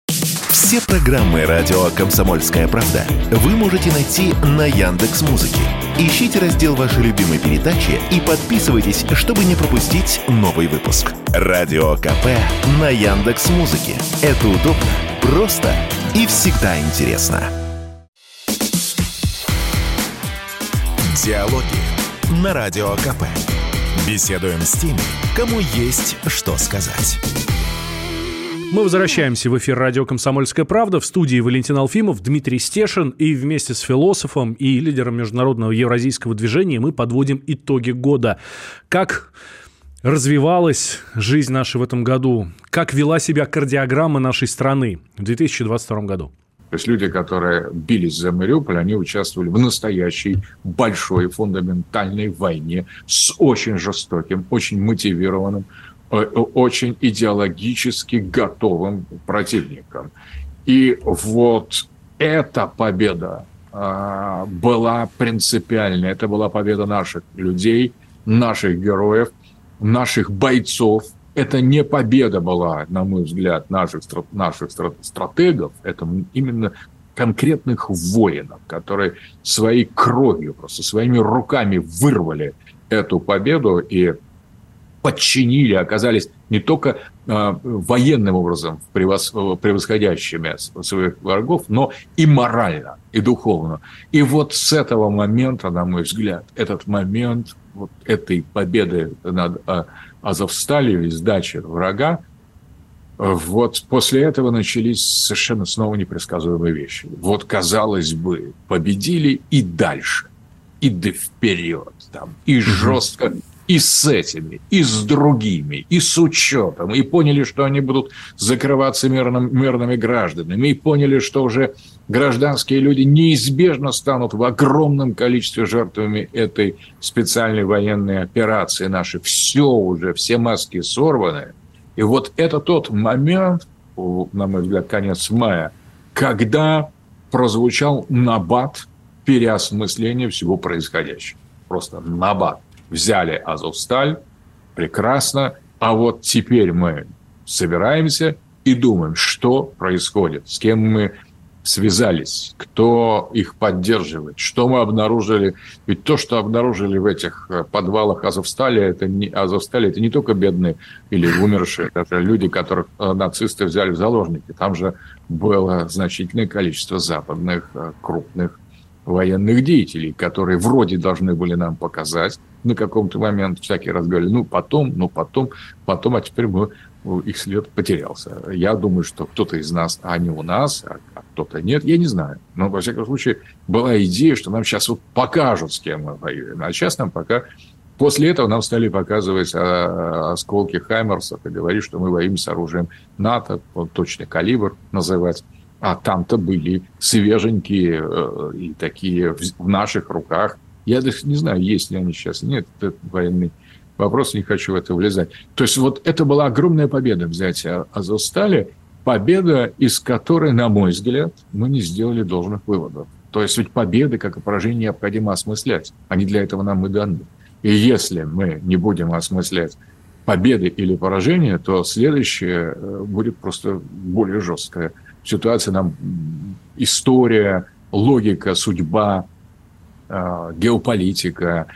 Все программы «Радио Комсомольская правда» вы можете найти на Яндекс Музыке. Ищите раздел вашей любимой передачи и подписывайтесь, чтобы не пропустить новый выпуск. «Радио КП» на Яндекс Музыке. Это удобно, просто и всегда интересно. Диалоги на Радио КП. Беседуем с теми, кому есть что сказать. Мы возвращаемся в эфир радио «Комсомольская правда». В студии Валентин Алфимов, Дмитрий Стешин. И вместе с философом и лидером международного евразийского движения мы подводим итоги года. Как развивалась жизнь наша в этом году, как вела себя кардиограмма нашей страны в 2022 году. То есть люди, которые бились за Мариуполь, они участвовали в настоящей большой фундаментальной войне с очень жестоким, очень мотивированным, э, очень идеологически готовым противником. И вот эта победа а, была принципиальной. Это была победа наших людей, наших героев – наших бойцов. Это не победа была, на мой взгляд, наших, наших стратегов. Это именно конкретных воинов, которые своей кровью, просто своими руками вырвали эту победу и подчинили, оказались не только э, военным образом превос, превосходящими своих врагов, но и морально, и духовно. И вот с этого момента, на мой взгляд, этот момент вот этой победы над а, Азовсталью и сдачи врага, вот после этого начались совершенно снова непредсказуемые вещи. Вот, казалось бы, победили и дальше, и да вперед, там, и жестко, и с этими, и с другими, и с учетом, и поняли, что они будут закрываться мирным, мирными гражданами, и поняли, что уже гражданские люди неизбежно станут в огромном количестве жертвами этой специальной военной операции нашей. Все уже, все маски сорваны. И вот это тот момент, на мой взгляд, конец мая, когда прозвучал набат переосмысления всего происходящего. Просто набат. Взяли Азовсталь, прекрасно, а вот теперь мы собираемся и думаем, что происходит, с кем мы связались, кто их поддерживает, что мы обнаружили. Ведь то, что обнаружили в этих э, подвалах Азовстали, это не, Азовстали, это не только бедные или умершие, это люди, которых э, нацисты взяли в заложники. Там же было значительное количество западных э, крупных военных деятелей, которые вроде должны были нам показать на каком-то момент, всякие раз говорили, ну потом, ну потом, потом, а теперь мы их след потерялся. Я думаю, что кто-то из нас, а не у нас, а, а кто-то нет, я не знаю. Но, во всяком случае, была идея, что нам сейчас вот покажут, с кем мы воюем. А сейчас нам пока... После этого нам стали показывать а, осколки Хаймерсов и говорить, что мы воюем с оружием НАТО, вот точный калибр называть. А там-то были свеженькие э, и такие в наших руках. Я даже не знаю, есть ли они сейчас. Нет, это военный вопрос, не хочу в это влезать. То есть вот это была огромная победа взятия Азовстали, победа, из которой, на мой взгляд, мы не сделали должных выводов. То есть ведь победы, как и поражение, необходимо осмыслять. Они для этого нам и даны. И если мы не будем осмыслять победы или поражения, то следующее э, будет просто более жесткая ситуация. Нам история, логика, судьба, э, геополитика,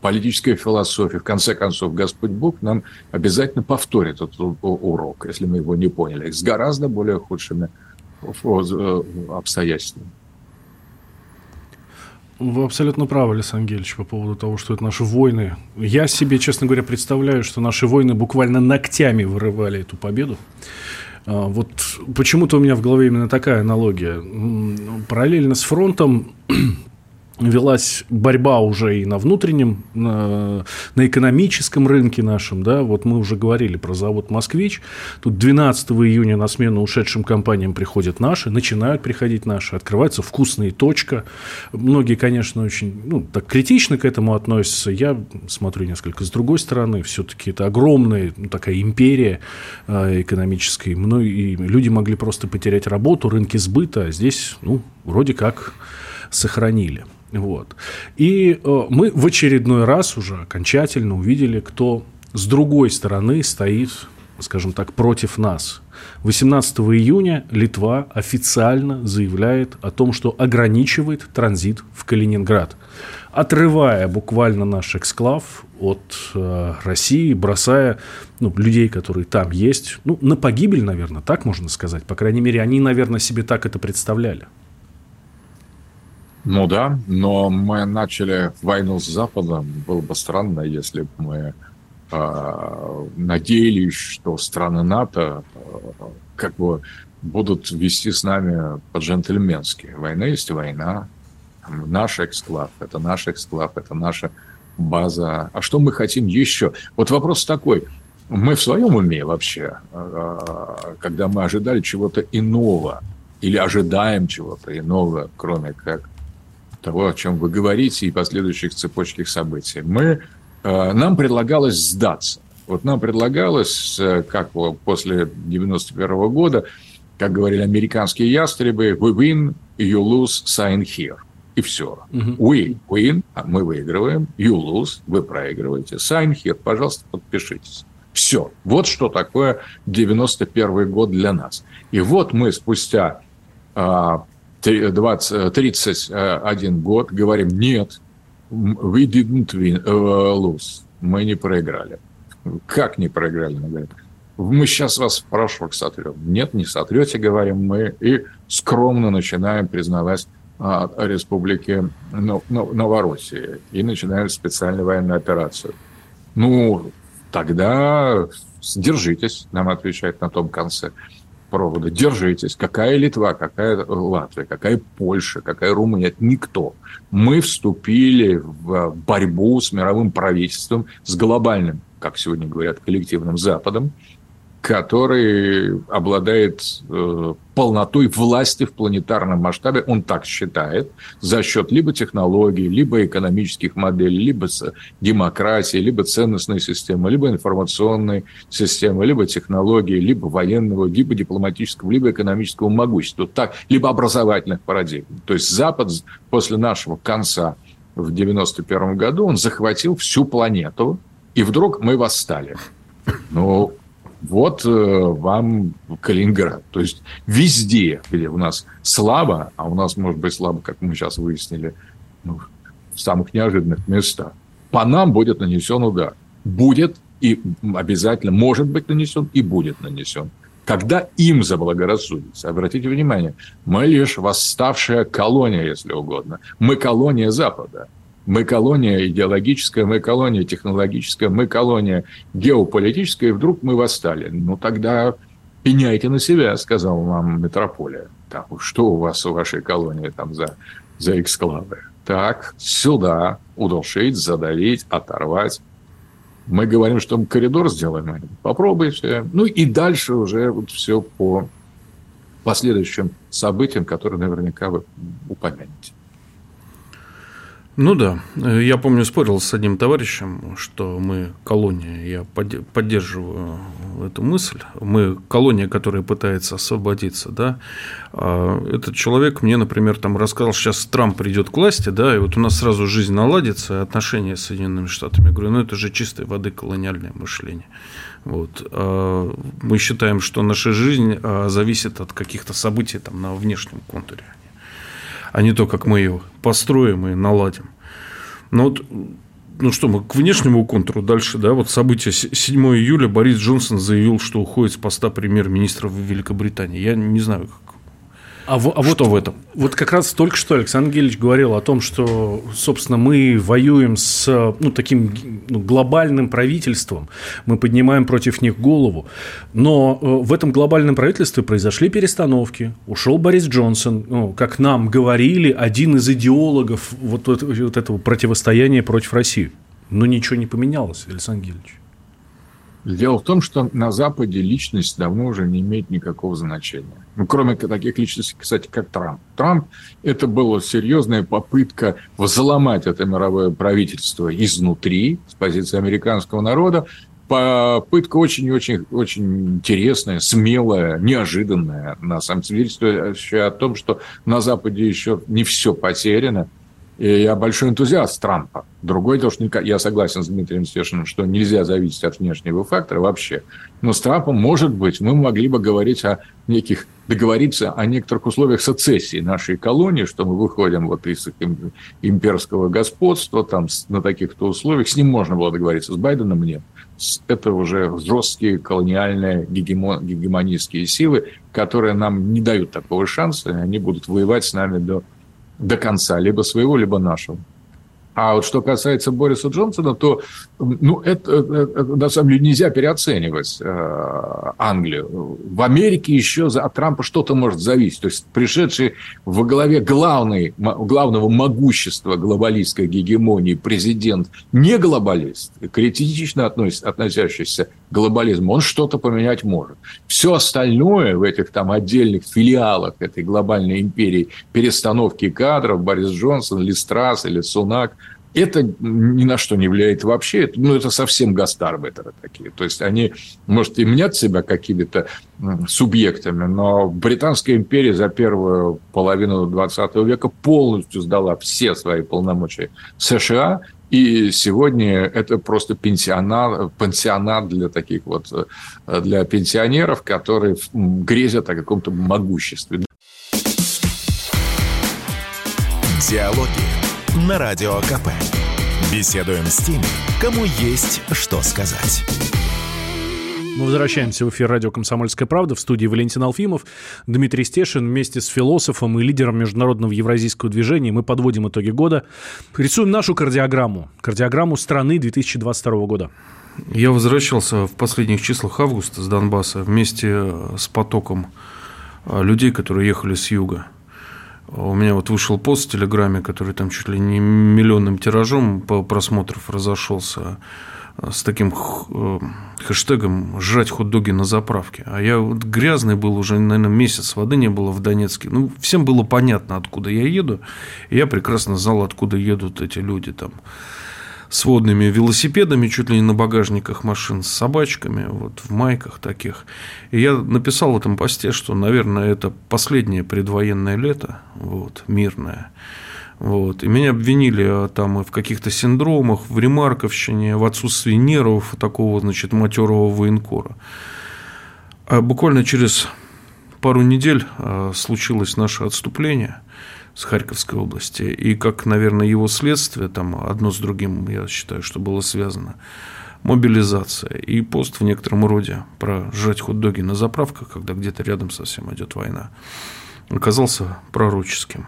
политическая философия, в конце концов, Господь Бог нам обязательно повторит этот урок, если мы его не поняли, с гораздо более худшими э, обстоятельствами. Вы абсолютно правы, Александр Ангельевич, по поводу того, что это наши войны. Я себе, честно говоря, представляю, что наши войны буквально ногтями вырывали эту победу. А, вот почему-то у меня в голове именно такая аналогия. Параллельно с фронтом велась борьба уже и на внутреннем, на, на экономическом рынке нашем, да, вот мы уже говорили про завод «Москвич», тут 12 июня на смену ушедшим компаниям приходят наши, начинают приходить наши, открывается вкусная точка, многие, конечно, очень, ну, так критично к этому относятся, я смотрю несколько с другой стороны, все-таки это огромная ну, такая империя э, экономическая, и люди могли просто потерять работу, рынки сбыта, а здесь, ну, вроде как сохранили. Вот. И э, мы в очередной раз уже окончательно увидели, кто с другой стороны стоит, скажем так, против нас. 18 июня Литва официально заявляет о том, что ограничивает транзит в Калининград, отрывая буквально наш эксклав от э, России, бросая ну, людей, которые там есть, ну, на погибель, наверное, так можно сказать. По крайней мере, они, наверное, себе так это представляли. Ну да, но мы начали войну с Западом. Было бы странно, если бы мы э, надеялись, что страны НАТО э, как бы будут вести с нами по-джентльменски. Война есть война. Наш эксклав – это наш эксклав, это наша база. А что мы хотим еще? Вот вопрос такой. Мы в своем уме вообще, когда мы ожидали чего-то иного или ожидаем чего-то иного, кроме как того, о чем вы говорите, и последующих цепочких событий. Мы, э, нам предлагалось сдаться. Вот нам предлагалось, э, как после 91 года, как говорили американские ястребы, we win, you lose, sign here. И все. Uh-huh. We win, а мы выигрываем, you lose, вы проигрываете, sign here, пожалуйста, подпишитесь. Все. Вот что такое 91 год для нас. И вот мы спустя а, 20, 31 год, говорим, нет, we didn't win, lose, мы не проиграли. Как не проиграли? Мы говорим, мы сейчас вас в порошок сотрем. Нет, не сотрете, говорим мы, и скромно начинаем признавать а, республики ну, ну, Новороссии и начинаем специальную военную операцию. Ну, тогда держитесь, нам отвечает на том конце провода. Держитесь. Какая Литва, какая Латвия, какая Польша, какая Румыния. Это никто. Мы вступили в борьбу с мировым правительством, с глобальным, как сегодня говорят, коллективным Западом, который обладает э, полнотой власти в планетарном масштабе, он так считает, за счет либо технологий, либо экономических моделей, либо демократии, либо ценностной системы, либо информационной системы, либо технологии, либо военного, либо дипломатического, либо экономического могущества, так, либо образовательных парадигм. То есть Запад после нашего конца в 1991 году, он захватил всю планету, и вдруг мы восстали. Ну, Вот э, вам Калининград. То есть везде, где у нас слабо, а у нас может быть слабо, как мы сейчас выяснили, ну, в самых неожиданных местах, по нам будет нанесен удар. Будет и обязательно может быть нанесен и будет нанесен. Когда им заблагорассудится, обратите внимание, мы лишь восставшая колония, если угодно. Мы колония Запада. Мы колония идеологическая, мы колония технологическая, мы колония геополитическая, и вдруг мы восстали. Ну, тогда пеняйте на себя, сказал вам метрополия. Так, что у вас у вашей колонии там за, за эксклавы? Так, сюда удушить, задавить, оторвать. Мы говорим, что мы коридор сделаем. Попробуйте. Ну и дальше уже вот все по последующим событиям, которые наверняка вы упомянете. Ну да, я помню, спорил с одним товарищем, что мы колония, я поддерживаю эту мысль, мы колония, которая пытается освободиться, да, а этот человек мне, например, там рассказал, сейчас Трамп придет к власти, да, и вот у нас сразу жизнь наладится, отношения с Соединенными Штатами, я говорю, ну это же чистой воды колониальное мышление. Вот. А мы считаем, что наша жизнь а, зависит от каких-то событий там, на внешнем контуре а не то, как мы ее построим и наладим. Но вот ну что, мы к внешнему контуру дальше, да, вот событие 7 июля Борис Джонсон заявил, что уходит с поста премьер-министра в Великобритании. Я не знаю, а, а что вот, в этом? Вот как раз только что Александр Гельевич говорил о том, что, собственно, мы воюем с ну, таким ну, глобальным правительством, мы поднимаем против них голову, но э, в этом глобальном правительстве произошли перестановки, ушел Борис Джонсон, ну, как нам говорили, один из идеологов вот, вот, вот этого противостояния против России. Но ничего не поменялось, Александр Гельевич. Дело в том, что на Западе личность давно уже не имеет никакого значения. Ну, кроме таких личностей, кстати, как Трамп. Трамп – это была серьезная попытка взломать это мировое правительство изнутри, с позиции американского народа. Попытка очень-очень очень интересная, смелая, неожиданная, на самом деле, о том, что на Западе еще не все потеряно – и я большой энтузиаст Трампа. Другой то, что я согласен с Дмитрием Стешиным, что нельзя зависеть от внешнего фактора вообще. Но с Трампом, может быть, мы могли бы говорить о неких, договориться о некоторых условиях сецессии нашей колонии, что мы выходим вот из имперского господства там, на таких-то условиях. С ним можно было договориться, с Байденом нет. Это уже жесткие колониальные гегемонистские силы, которые нам не дают такого шанса, и они будут воевать с нами до до конца, либо своего, либо нашего. А вот что касается Бориса Джонсона, то ну, это, это, на самом деле нельзя переоценивать э, Англию. В Америке еще от Трампа что-то может зависеть. То есть пришедший во главе главной, главного могущества глобалистской гегемонии президент не глобалист, критично относится, относящийся к глобализму, он что-то поменять может. Все остальное в этих там отдельных филиалах этой глобальной империи, перестановки кадров, Борис Джонсон, Листрас или Сунак – это ни на что не влияет вообще. Ну, это совсем гастарбайтеры такие. То есть, они, может, и мнят себя какими-то субъектами, но Британская империя за первую половину 20 века полностью сдала все свои полномочия США, и сегодня это просто пенсионат, пансионат для таких вот, э, для пенсионеров, которые грезят о каком-то могуществе. Диалоги на Радио КП. Беседуем с теми, кому есть что сказать. Мы возвращаемся в эфир радио «Комсомольская правда» в студии Валентин Алфимов, Дмитрий Стешин вместе с философом и лидером международного евразийского движения. Мы подводим итоги года. Рисуем нашу кардиограмму. Кардиограмму страны 2022 года. Я возвращался в последних числах августа с Донбасса вместе с потоком а, людей, которые ехали с юга. У меня вот вышел пост в Телеграме, который там чуть ли не миллионным тиражом по просмотров разошелся э, с таким э, хэштегом «жрать хот-доги на заправке». А я вот грязный был уже, наверное, месяц, воды не было в Донецке. Ну, всем было понятно, откуда я еду. И я прекрасно знал, откуда едут эти люди там с водными велосипедами, чуть ли не на багажниках машин, с собачками, вот в майках таких. И я написал в этом посте, что, наверное, это последнее предвоенное лето, вот, мирное. Вот. И меня обвинили а, там в каких-то синдромах, в ремарковщине, в отсутствии нервов такого, значит, матерого военкора. А буквально через пару недель а, случилось наше отступление с Харьковской области. И как, наверное, его следствие, там одно с другим, я считаю, что было связано, мобилизация и пост в некотором роде про жрать хот-доги на заправках, когда где-то рядом совсем идет война, оказался пророческим.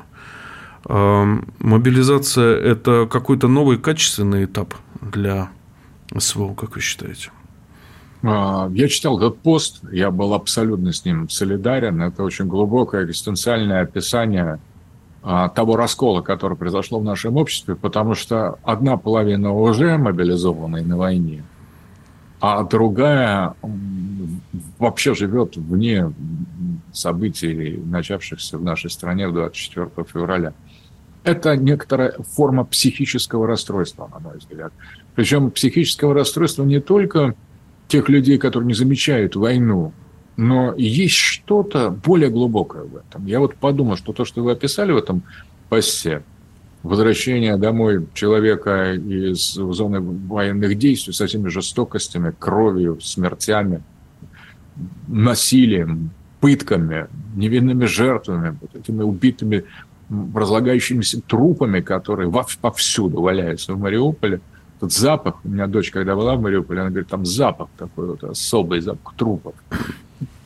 А, мобилизация – это какой-то новый качественный этап для СВО, как вы считаете? А, я читал этот пост, я был абсолютно с ним солидарен. Это очень глубокое экзистенциальное описание того раскола, который произошло в нашем обществе, потому что одна половина уже мобилизована на войне, а другая вообще живет вне событий, начавшихся в нашей стране 24 февраля. Это некоторая форма психического расстройства, на мой взгляд. Причем психического расстройства не только тех людей, которые не замечают войну, но есть что-то более глубокое в этом. Я вот подумал, что то, что вы описали в этом посте, возвращение домой человека из зоны военных действий со всеми жестокостями, кровью, смертями, насилием, пытками, невинными жертвами, вот этими убитыми, разлагающимися трупами, которые повсюду валяются в Мариуполе. Тот запах, у меня дочь, когда была в Мариуполе, она говорит, там запах такой вот особый, запах трупов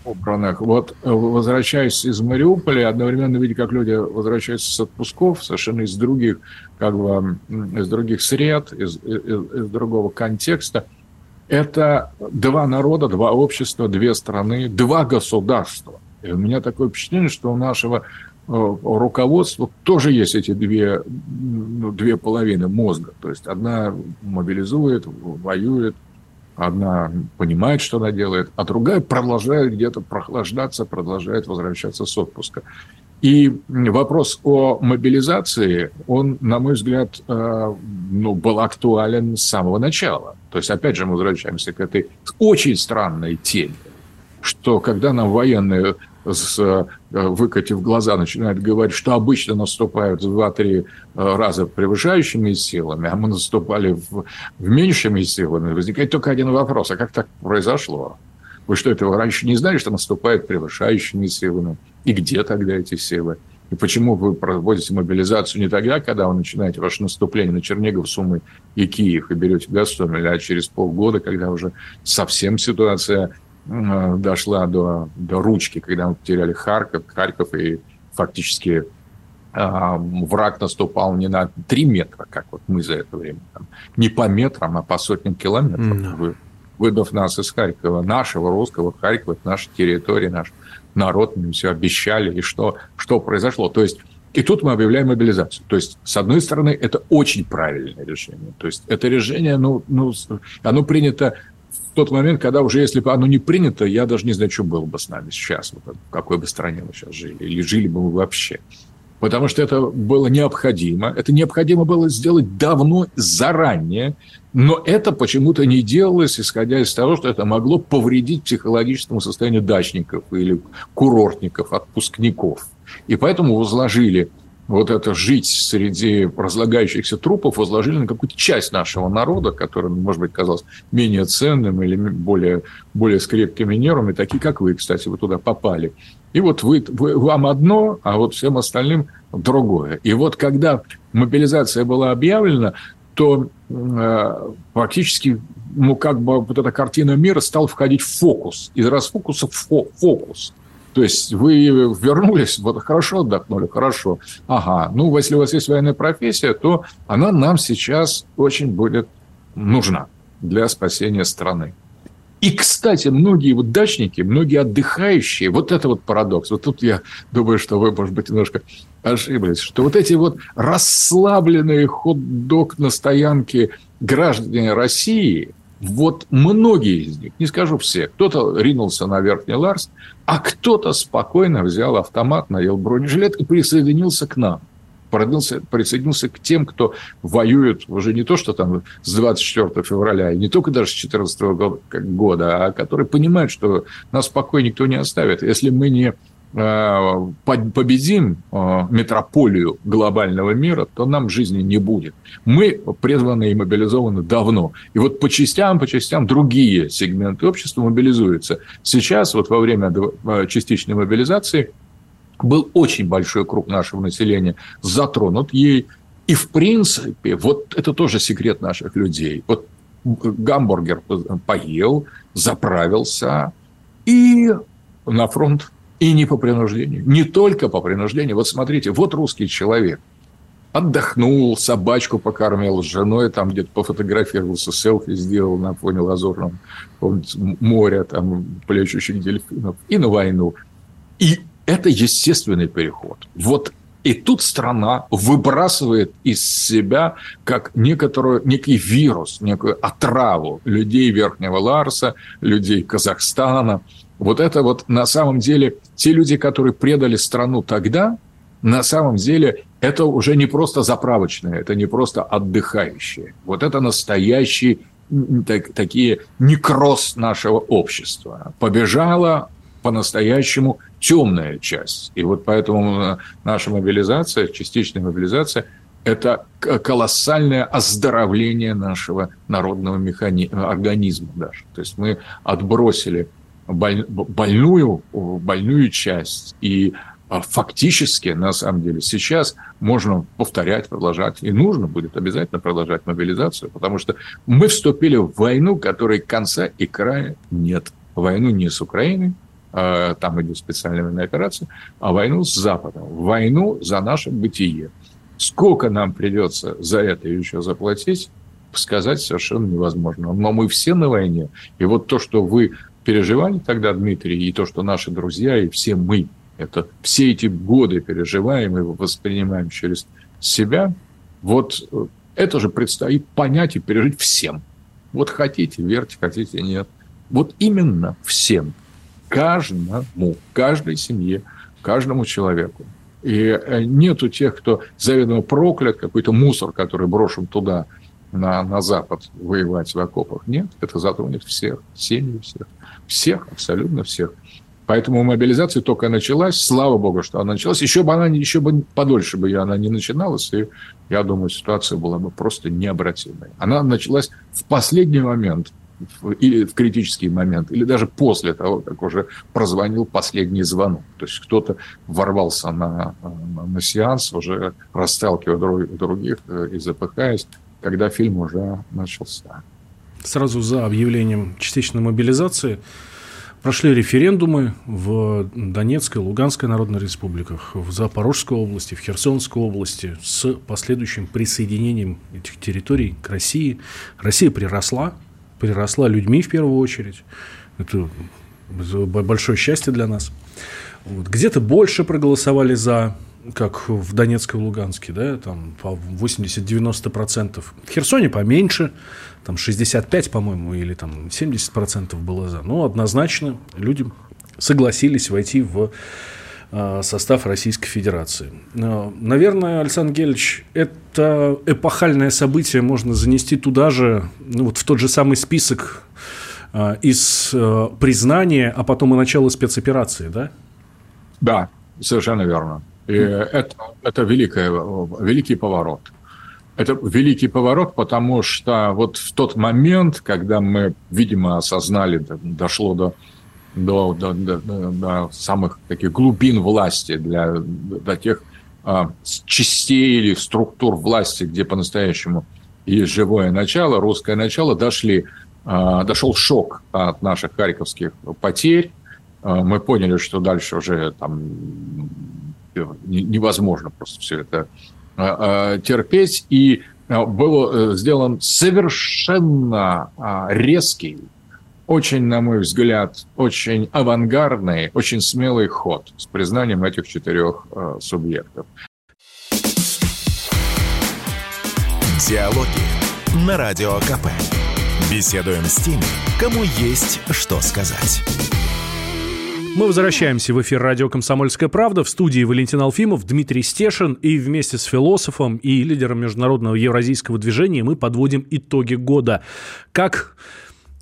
убранных. Вот э, возвращаясь из Мариуполя, одновременно видя, как люди возвращаются с отпусков, совершенно из других, как бы, из других сред, из, из, из другого контекста, это два народа, два общества, две страны, два государства. И у меня такое впечатление, что у нашего э, руководства тоже есть эти две, ну, две половины мозга. То есть одна мобилизует, воюет, Одна понимает, что она делает, а другая продолжает где-то прохлаждаться, продолжает возвращаться с отпуска. И вопрос о мобилизации, он, на мой взгляд, э, ну, был актуален с самого начала. То есть, опять же, мы возвращаемся к этой очень странной теме, что когда нам военные с, э, выкатив глаза, начинают говорить, что обычно наступают в 2-3 э, раза превышающими силами, а мы наступали в, в меньшими силами, возникает только один вопрос. А как так произошло? Вы что, этого раньше не знали, что наступает превышающими силами? И где тогда эти силы? И почему вы проводите мобилизацию не тогда, когда вы начинаете ваше наступление на Чернигов, Сумы и Киев и берете Гастомель, а через полгода, когда уже совсем ситуация Э, дошла до, до ручки, когда мы потеряли Харьков, Харьков и фактически э, враг наступал не на 3 метра, как вот мы за это время, там, не по метрам, а по сотням километров, mm-hmm. выдав нас из Харькова, нашего русского Харькова, это наша территория, наш народ, мы все обещали, и что, что произошло. То есть и тут мы объявляем мобилизацию. То есть, с одной стороны, это очень правильное решение. То есть, это решение, ну, ну, оно принято тот момент, когда уже, если бы оно не принято, я даже не знаю, что было бы с нами сейчас, вот, в какой бы стране мы сейчас жили, или жили бы мы вообще. Потому что это было необходимо. Это необходимо было сделать давно, заранее, но это почему-то не делалось, исходя из того, что это могло повредить психологическому состоянию дачников или курортников, отпускников. И поэтому возложили вот это жить среди разлагающихся трупов возложили на какую-то часть нашего народа, которая, может быть, казалась менее ценным или более, более с крепкими нервами, такие, как вы, кстати, вы туда попали. И вот вы, вы, вам одно, а вот всем остальным другое. И вот когда мобилизация была объявлена, то э, практически ну, как бы вот эта картина мира стала входить в фокус. Из расфокуса в фокус. То есть вы вернулись, вот хорошо отдохнули, хорошо. Ага, ну, если у вас есть военная профессия, то она нам сейчас очень будет нужна для спасения страны. И, кстати, многие вот дачники, многие отдыхающие, вот это вот парадокс. Вот тут я думаю, что вы, может быть, немножко ошиблись, что вот эти вот расслабленные хот-дог на стоянке граждане России, вот многие из них, не скажу все, кто-то ринулся на Верхний Ларс, а кто-то спокойно взял автомат, надел бронежилет и присоединился к нам. Присоединился, присоединился к тем, кто воюет уже не то, что там с 24 февраля, и не только даже с 2014 года, а которые понимают, что нас спокойно никто не оставит. Если мы не победим э, метрополию глобального мира, то нам жизни не будет. Мы призваны и мобилизованы давно. И вот по частям, по частям другие сегменты общества мобилизуются. Сейчас, вот во время э, частичной мобилизации, был очень большой круг нашего населения затронут ей. И, в принципе, вот это тоже секрет наших людей. Вот гамбургер поел, заправился и на фронт и не по принуждению. Не только по принуждению. Вот смотрите, вот русский человек. Отдохнул, собачку покормил, с женой там где-то пофотографировался, селфи сделал на фоне лазурного моря, там, плещущих дельфинов, и на войну. И это естественный переход. Вот и тут страна выбрасывает из себя как некоторую, некий вирус, некую отраву людей Верхнего Ларса, людей Казахстана – вот это вот на самом деле те люди, которые предали страну тогда, на самом деле это уже не просто заправочные, это не просто отдыхающие. Вот это настоящие так, такие некроз нашего общества. Побежала по-настоящему темная часть. И вот поэтому э, наша мобилизация, частичная мобилизация, это колоссальное оздоровление нашего народного механи... организма даже. То есть мы отбросили больную, больную часть. И а, фактически, на самом деле, сейчас можно повторять, продолжать, и нужно будет обязательно продолжать мобилизацию, потому что мы вступили в войну, которой конца и края нет. Войну не с Украиной, а, там идет специальная военная операция, а войну с Западом, войну за наше бытие. Сколько нам придется за это еще заплатить, сказать совершенно невозможно. Но мы все на войне. И вот то, что вы переживали тогда, Дмитрий, и то, что наши друзья, и все мы, это все эти годы переживаем и воспринимаем через себя, вот э, это же предстоит понять и пережить всем. Вот хотите, верьте, хотите, нет. Вот именно всем. Каждому, каждой семье, каждому человеку. И э, нету тех, кто заведомо проклят, какой-то мусор, который брошен туда, на, на Запад, воевать в окопах. Нет, это затронет всех, семьи всех. Всех, абсолютно всех. Поэтому мобилизация только началась. Слава богу, что она началась. Еще бы она еще бы подольше бы она не начиналась, и я думаю, ситуация была бы просто необратимой. Она началась в последний момент, или в критический момент, или даже после того, как уже прозвонил последний звонок. То есть кто-то ворвался на, на, сеанс, уже расталкивая других э, и запыхаясь, когда фильм уже начался сразу за объявлением частичной мобилизации прошли референдумы в Донецкой, Луганской народной республиках, в Запорожской области, в Херсонской области с последующим присоединением этих территорий к России. Россия приросла, приросла людьми в первую очередь. Это большое счастье для нас. Вот. Где-то больше проголосовали за как в Донецке и Луганске, да, там по 80-90%. В Херсоне поменьше, там 65, по-моему, или там 70% было за. Но однозначно люди согласились войти в а, состав Российской Федерации. Наверное, Александр Гельевич, это эпохальное событие можно занести туда же, ну, вот в тот же самый список а, из а, признания, а потом и начала спецоперации, да? Да, совершенно верно. И это, это великое, великий поворот. Это великий поворот, потому что вот в тот момент, когда мы, видимо, осознали, дошло до, до, до, до, до самых таких глубин власти, для, до тех а, частей или структур власти, где по-настоящему есть живое начало, русское начало, дошли, а, дошел шок от наших харьковских потерь. А, мы поняли, что дальше уже там невозможно просто все это а, а, терпеть. И а, был э, сделан совершенно резкий, очень, на мой взгляд, очень авангардный, очень смелый ход с признанием этих четырех субъектов. Диалоги на Радио КП. Беседуем с теми, кому есть что сказать. Мы возвращаемся в эфир радио «Комсомольская правда». В студии Валентин Алфимов, Дмитрий Стешин. И вместе с философом и лидером международного евразийского движения мы подводим итоги года. Как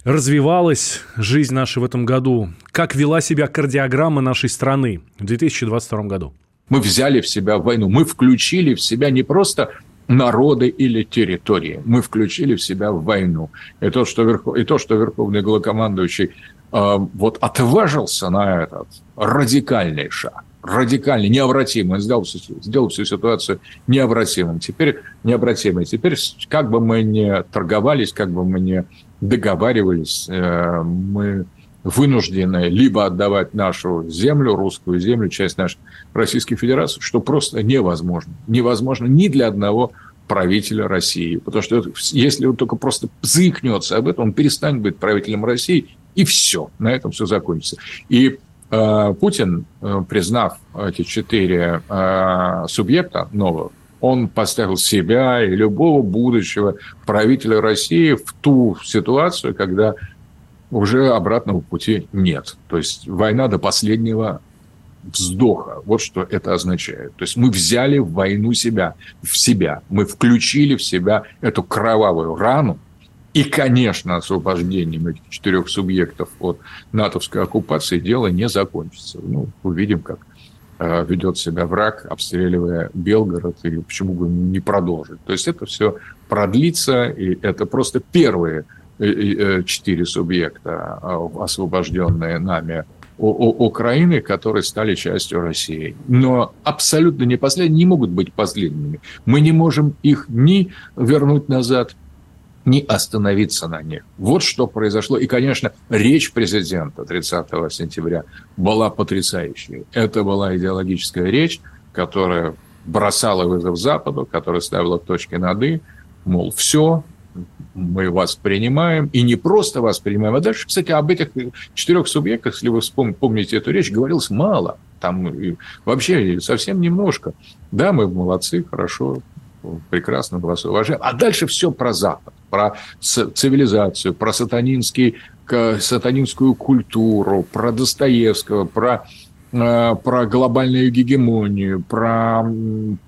развивалась жизнь наша в этом году? Как вела себя кардиограмма нашей страны в 2022 году? Мы взяли в себя войну, мы включили в себя не просто народы или территории. Мы включили в себя войну. И то, что, верх... и то, что верховный главкомандующий э, вот отважился на этот радикальный шаг, радикальный, необратимый, сделал, сделал всю ситуацию необратимым. Теперь необратимой. Теперь, как бы мы ни торговались, как бы мы ни договаривались, э, мы вынуждены либо отдавать нашу землю, русскую землю, часть нашей Российской Федерации, что просто невозможно. Невозможно ни для одного правителя России. Потому что если он только просто заикнется об этом, он перестанет быть правителем России, и все. На этом все закончится. И э, Путин, э, признав эти четыре э, субъекта новых, он поставил себя и любого будущего правителя России в ту ситуацию, когда уже обратного пути нет. То есть война до последнего вздоха. Вот что это означает. То есть мы взяли войну себя, в себя. Мы включили в себя эту кровавую рану. И, конечно, освобождением этих четырех субъектов от натовской оккупации дело не закончится. Ну, увидим, как э, ведет себя враг, обстреливая Белгород, и почему бы не продолжить. То есть это все продлится, и это просто первые Э, четыре субъекта, освобожденные нами Украины, которые стали частью России. Но абсолютно не последние, не могут быть последними. Мы не можем их ни вернуть назад, ни остановиться на них. Вот что произошло. И, конечно, речь президента 30 сентября была потрясающей. Это была идеологическая речь, которая бросала вызов Западу, которая ставила точки над «и», мол, все, мы вас принимаем, и не просто вас принимаем, а дальше, кстати, об этих четырех субъектах, если вы вспомните эту речь, говорилось мало, там вообще совсем немножко. Да, мы молодцы, хорошо, прекрасно вас уважаем. А дальше все про Запад, про цивилизацию, про сатанинский, сатанинскую культуру, про Достоевского, про Э, про глобальную гегемонию, про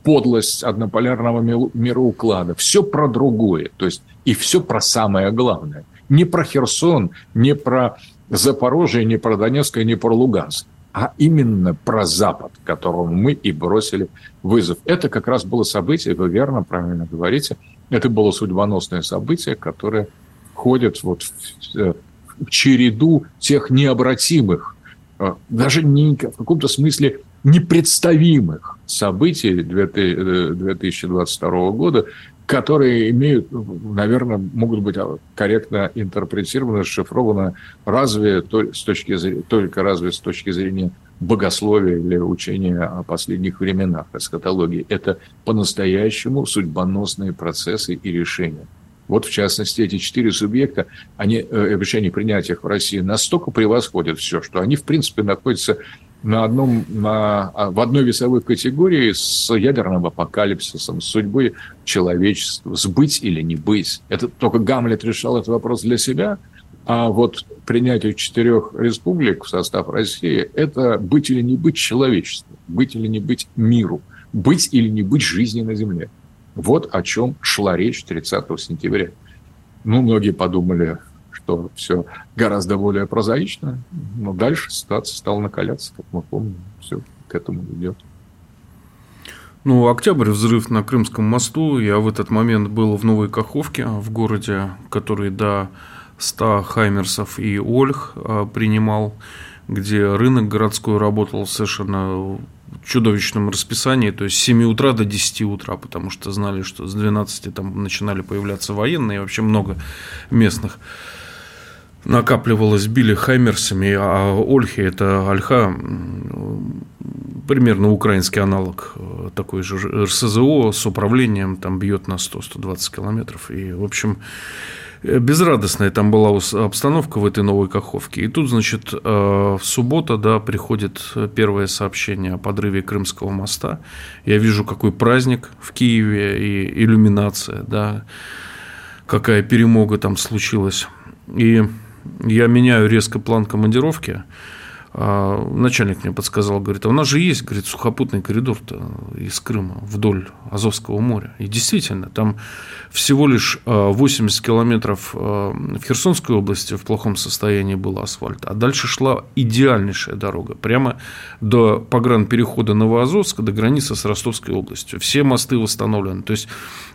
подлость однополярного мироуклада. Все про другое. То есть и все про самое главное. Не про Херсон, не про Запорожье, не про Донецк, не про Луганск а именно про Запад, которому мы и бросили вызов. Это как раз было событие, вы верно, правильно говорите, это было судьбоносное событие, которое входит вот в, э, в череду тех необратимых а, даже не, в каком-то смысле непредставимых событий 2022 э, года, которые имеют, наверное, могут быть корректно интерпретированы, расшифрованы разве с точки зрения, только разве с точки зрения богословия или учения о последних временах, эсхатологии. Это по-настоящему судьбоносные процессы и решения. Вот, в частности, эти четыре субъекта, они, э, решение принятия их в России настолько превосходят все, что они, в принципе, находятся на одном, на, а, в одной весовой категории с ядерным апокалипсисом, с судьбой человечества, с быть или не быть. Это только Гамлет решал этот вопрос для себя, а вот принятие четырех республик в состав России – это быть или не быть человечеству, быть или не быть миру, быть или не быть жизни на Земле. Вот о чем шла речь 30 сентября. Ну, многие подумали, что все гораздо более прозаично, но дальше ситуация стала накаляться, как мы помним, все к этому идет. Ну, октябрь, взрыв на Крымском мосту. Я в этот момент был в Новой Каховке, в городе, который до 100 хаймерсов и ольх а, принимал, где рынок городской работал совершенно чудовищном расписании, то есть с 7 утра до 10 утра, потому что знали, что с 12 там начинали появляться военные, и вообще много местных накапливалось, били хаймерсами, а Ольхи – это Альха, примерно украинский аналог такой же РСЗО с управлением, там бьет на 100-120 километров. И, в общем, Э, безрадостная там была обстановка в этой новой Каховке. И тут, значит, э, в субботу, да, приходит первое сообщение о подрыве Крымского моста. Я вижу, какой праздник в Киеве и иллюминация, да, какая перемога там случилась. И я меняю резко план командировки. А, начальник мне подсказал, говорит, а у нас же есть, говорит, сухопутный коридор-то из Крыма вдоль Азовского моря. И действительно, там всего лишь 80 а, километров а, в Херсонской области в плохом состоянии был асфальт, а дальше шла идеальнейшая дорога, прямо до погранперехода Новоазовска, до границы с Ростовской областью. Все мосты восстановлены. То есть,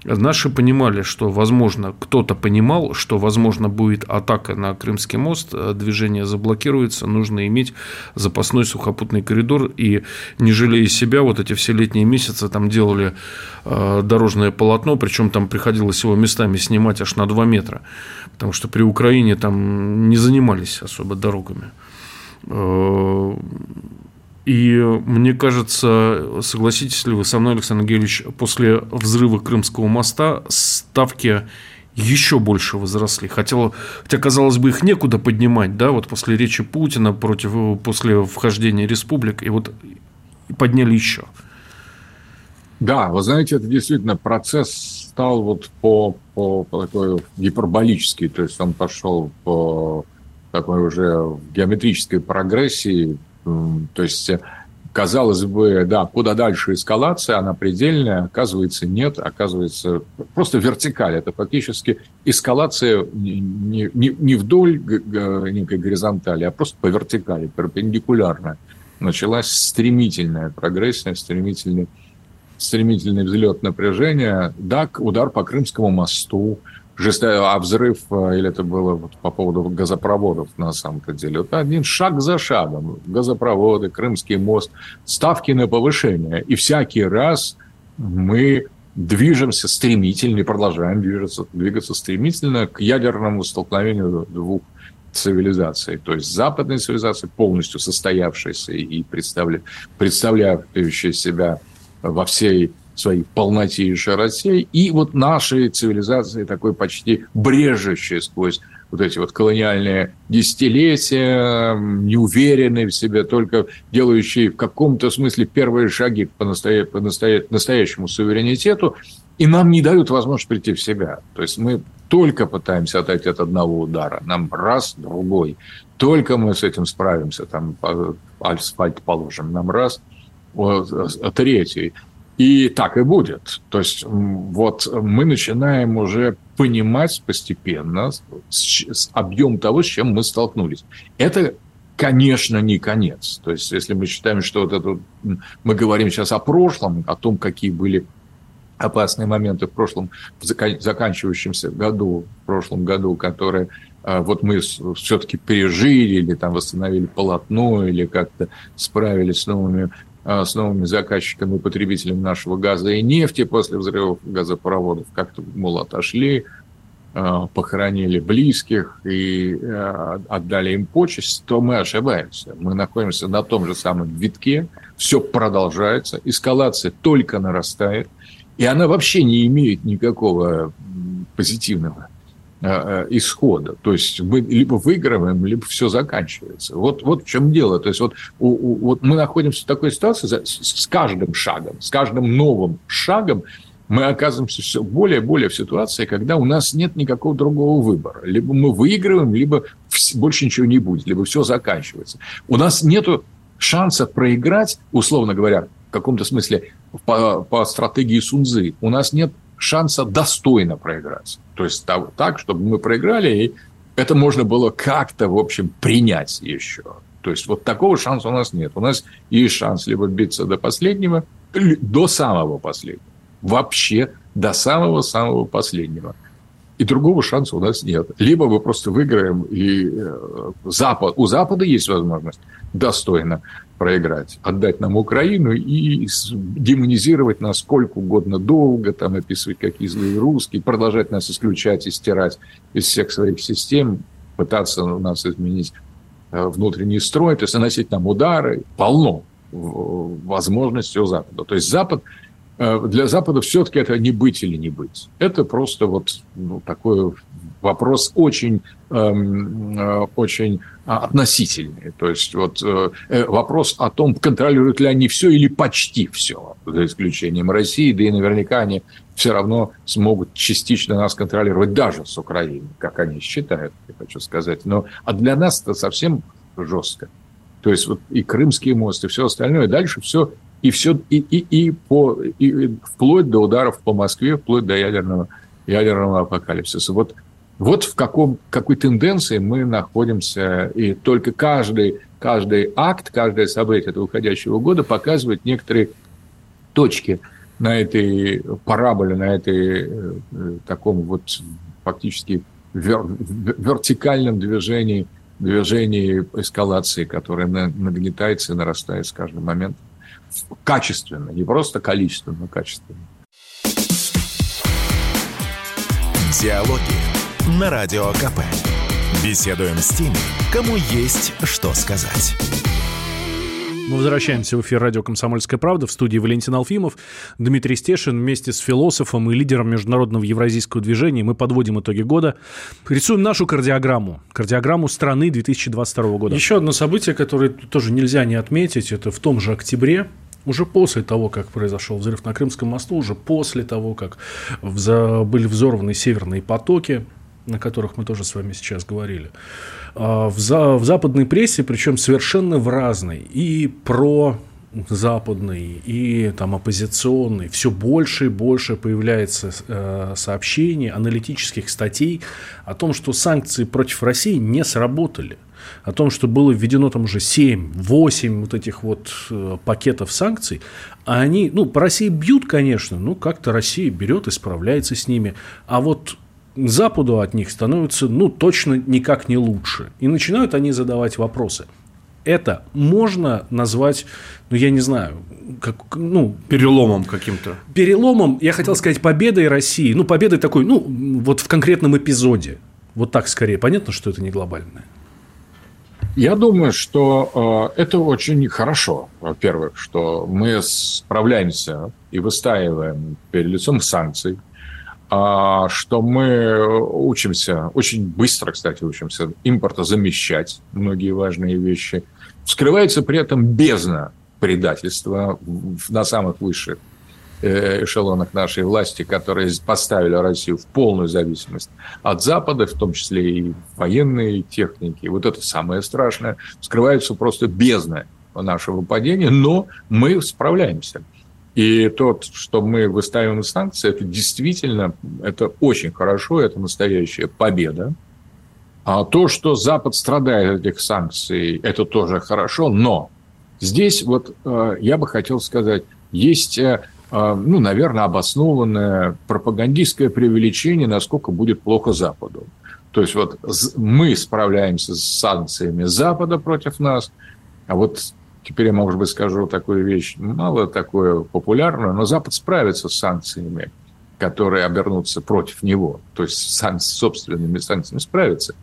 наши понимали, что, возможно, кто-то понимал, что, возможно, будет атака на Крымский мост, движение заблокируется, нужно иметь запасной сухопутный коридор, и не жалея себя, вот эти все летние месяцы там делали э, дорожное полотно, причем там приходилось его местами снимать аж на 2 метра, потому что при Украине там не занимались особо дорогами. Э, и мне кажется, согласитесь ли вы со мной, Александр Георгиевич, после взрыва Крымского моста ставки еще больше возросли. Хотела, хотя, казалось бы, их некуда поднимать, да, вот после речи Путина против, после вхождения республик, и вот подняли еще. Да, вы знаете, это действительно процесс стал вот по, по, по такой гиперболический, то есть он пошел по такой уже геометрической прогрессии, то есть казалось бы, да, куда дальше эскалация, она предельная, оказывается, нет, оказывается, просто вертикаль. Это фактически эскалация не, не, не вдоль некой горизонтали, а просто по вертикали, перпендикулярно. Началась стремительная прогрессия, стремительный, стремительный взлет напряжения. Да, удар по Крымскому мосту – а взрыв, э, или это было вот по поводу газопроводов на самом-то деле, вот один шаг за шагом, газопроводы, Крымский мост, ставки на повышение. И всякий раз мы движемся стремительно и продолжаем двигаться, двигаться стремительно к ядерному столкновению двух цивилизаций. То есть западной цивилизации, полностью состоявшейся и представляющей себя во всей своей полноте и и вот нашей цивилизации такой почти брежущей сквозь вот эти вот колониальные десятилетия, неуверенные в себе, только делающие в каком-то смысле первые шаги по, настоя... по настоя... настоящему суверенитету, и нам не дают возможность прийти в себя. То есть мы только пытаемся отойти от одного удара, нам раз, другой. Только мы с этим справимся, там асфальт положим, нам раз, третий. И так и будет. То есть вот мы начинаем уже понимать постепенно объем того, с чем мы столкнулись. Это, конечно, не конец. То есть если мы считаем, что вот это... Мы говорим сейчас о прошлом, о том, какие были опасные моменты в прошлом, в заканчивающемся году, в прошлом году, которые а, вот мы все-таки пережили или там восстановили полотно или как-то справились с новыми с новыми заказчиками и потребителями нашего газа и нефти после взрывов газопроводов. Как-то, мол, отошли, а, похоронили близких и а, отдали им почесть, то мы ошибаемся. Мы находимся на том же самом витке, все продолжается, эскалация только нарастает, и она вообще не имеет никакого позитивного Э, исхода. То есть мы либо выигрываем, либо все заканчивается. Вот, вот в чем дело. То есть вот, у, у, вот мы находимся в такой ситуации с, с каждым шагом, с каждым новым шагом мы оказываемся все более и более в ситуации, когда у нас нет никакого другого выбора. Либо мы выигрываем, либо больше ничего не будет, либо все заканчивается. У нас нет шанса проиграть, условно говоря, в каком-то смысле по, по стратегии Сунзы. У нас нет шанса достойно проиграть. То есть так, чтобы мы проиграли, и это можно было как-то, в общем, принять еще. То есть вот такого шанса у нас нет. У нас есть шанс либо биться до последнего, до самого последнего. Вообще до самого-самого последнего. И другого шанса у нас нет. Либо мы просто выиграем, и э, Запад, у Запада есть возможность достойно проиграть, отдать нам Украину и демонизировать нас сколько угодно долго, там описывать какие злые русские, продолжать нас исключать и стирать из всех своих систем, пытаться у нас изменить э, внутренний строй, то есть наносить нам удары. Полно возможностей у Запада. То есть Запад для Запада все-таки это не быть или не быть. Это просто вот ну, такой вопрос очень, эм, э, очень относительный. То есть вот э, э, вопрос о том, контролируют ли они все или почти все, за исключением России, да и наверняка они все равно смогут частично нас контролировать даже с Украиной, как они считают, я хочу сказать. Но а для нас это совсем жестко. То есть вот и Крымский мост, и все остальное. Дальше все и все и, и, и по и, вплоть до ударов по Москве, вплоть до ядерного ядерного апокалипсиса. Вот вот в каком, какой тенденции мы находимся, и только каждый, каждый акт, каждое событие этого уходящего года показывает некоторые точки на этой параболе, на этой э, таком вот фактически вер, вертикальном движении, движении эскалации, которое нагнетается и нарастает с каждым моментом качественно, не просто количественно, но качественно. Диалоги на Радио КП. Беседуем с теми, кому есть что сказать. Мы возвращаемся в эфир радио «Комсомольская правда» в студии Валентин Алфимов, Дмитрий Стешин вместе с философом и лидером международного евразийского движения. Мы подводим итоги года. Рисуем нашу кардиограмму. Кардиограмму страны 2022 года. Еще одно событие, которое тоже нельзя не отметить, это в том же октябре уже после того, как произошел взрыв на Крымском мосту, уже после того, как были взорваны северные потоки, на которых мы тоже с вами сейчас говорили, в, за, в западной прессе, причем совершенно в разной, и про западный и там оппозиционный, все больше и больше появляется э, сообщений, аналитических статей о том, что санкции против России не сработали. О том, что было введено там уже 7-8 вот этих вот э, пакетов санкций, а они, ну, по России бьют, конечно, ну, как-то Россия берет и справляется с ними. А вот Западу от них становится, ну, точно никак не лучше. И начинают они задавать вопросы. Это можно назвать, ну, я не знаю, как, ну... Переломом каким-то. Переломом, я хотел сказать, победой России. Ну, победой такой, ну, вот в конкретном эпизоде. Вот так скорее. Понятно, что это не глобальное. Я думаю, что э, это очень хорошо, во-первых, что мы справляемся и выстаиваем перед лицом санкций, что мы учимся, очень быстро, кстати, учимся импорта замещать многие важные вещи. Вскрывается при этом бездна предательства на самых высших э, эшелонах нашей власти, которые поставили Россию в полную зависимость от Запада, в том числе и военной техники. Вот это самое страшное. Вскрывается просто бездна нашего падения, но мы справляемся. И тот, что мы выставим санкции, это действительно, это очень хорошо, это настоящая победа. А то, что Запад страдает от этих санкций, это тоже хорошо, но здесь вот э, я бы хотел сказать, есть, э, э, ну, наверное, обоснованное пропагандистское преувеличение, насколько будет плохо Западу. То есть вот мы справляемся с санкциями Запада против нас, а вот теперь я, может быть, скажу такую вещь, мало такое популярную, но Запад справится с санкциями, которые обернутся против него, то есть с собственными санкциями справится.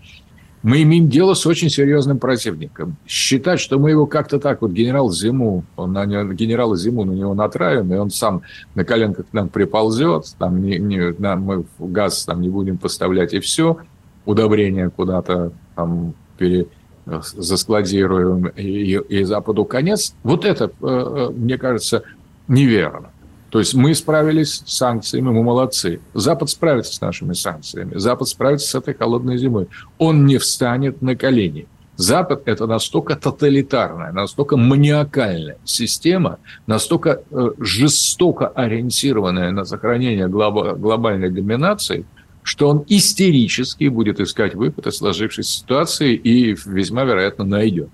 Мы имеем дело с очень серьезным противником. Считать, что мы его как-то так, вот генерал Зиму, он на него, генерала Зиму на него натравим, и он сам на коленках к нам приползет, там не, не, нам, мы газ там не будем поставлять, и все, удобрения куда-то там пере, заскладируем и, и Западу конец, вот это, э, э, мне кажется, неверно. То есть мы справились с санкциями, мы молодцы. Запад справится с нашими санкциями. Запад справится с этой холодной зимой. Он не встанет на колени. Запад – это настолько тоталитарная, настолько маниакальная система, настолько э, жестоко ориентированная на сохранение глобальной доминации – что он истерически будет искать выход из сложившейся ситуации и весьма вероятно найдет.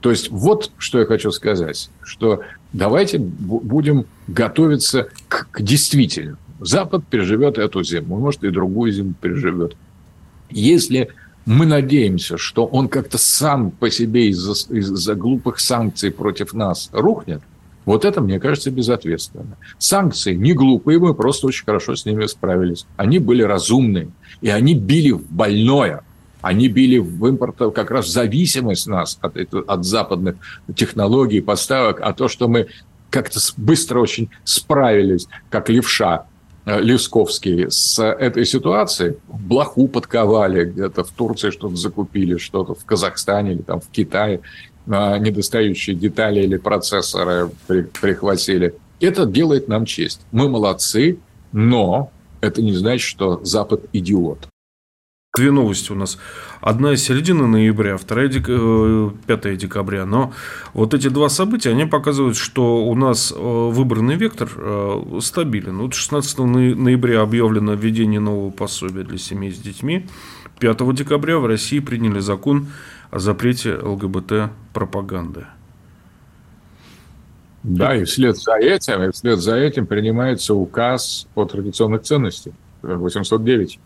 То есть вот что я хочу сказать, что давайте будем готовиться к, к действительно. Запад переживет эту зиму, может и другую зиму переживет. Если мы надеемся, что он как-то сам по себе из-за, из-за глупых санкций против нас рухнет – вот это, мне кажется, безответственно. Санкции не глупые, мы просто очень хорошо с ними справились. Они были разумные, и они били в больное. Они били в импорт как раз зависимость нас от, от западных технологий, поставок, а то, что мы как-то быстро очень справились, как левша, э, Лесковский с этой ситуацией. Блоху подковали, где-то в Турции что-то закупили, что-то в Казахстане или там в Китае недостающие детали или процессоры прихватили. Это делает нам честь. Мы молодцы, но это не значит, что Запад идиот. две новости у нас. Одна из середины ноября, вторая дек... 5 э, декабря. Но вот эти два события, они показывают, что у нас э, выбранный вектор э, стабилен. Вот 16 ноября объявлено введение нового пособия для семей с детьми. 5 декабря в России приняли закон о запрете ЛГБТ-пропаганды. Да, и вслед за этим, и вслед за этим принимается указ о традиционных ценностях 809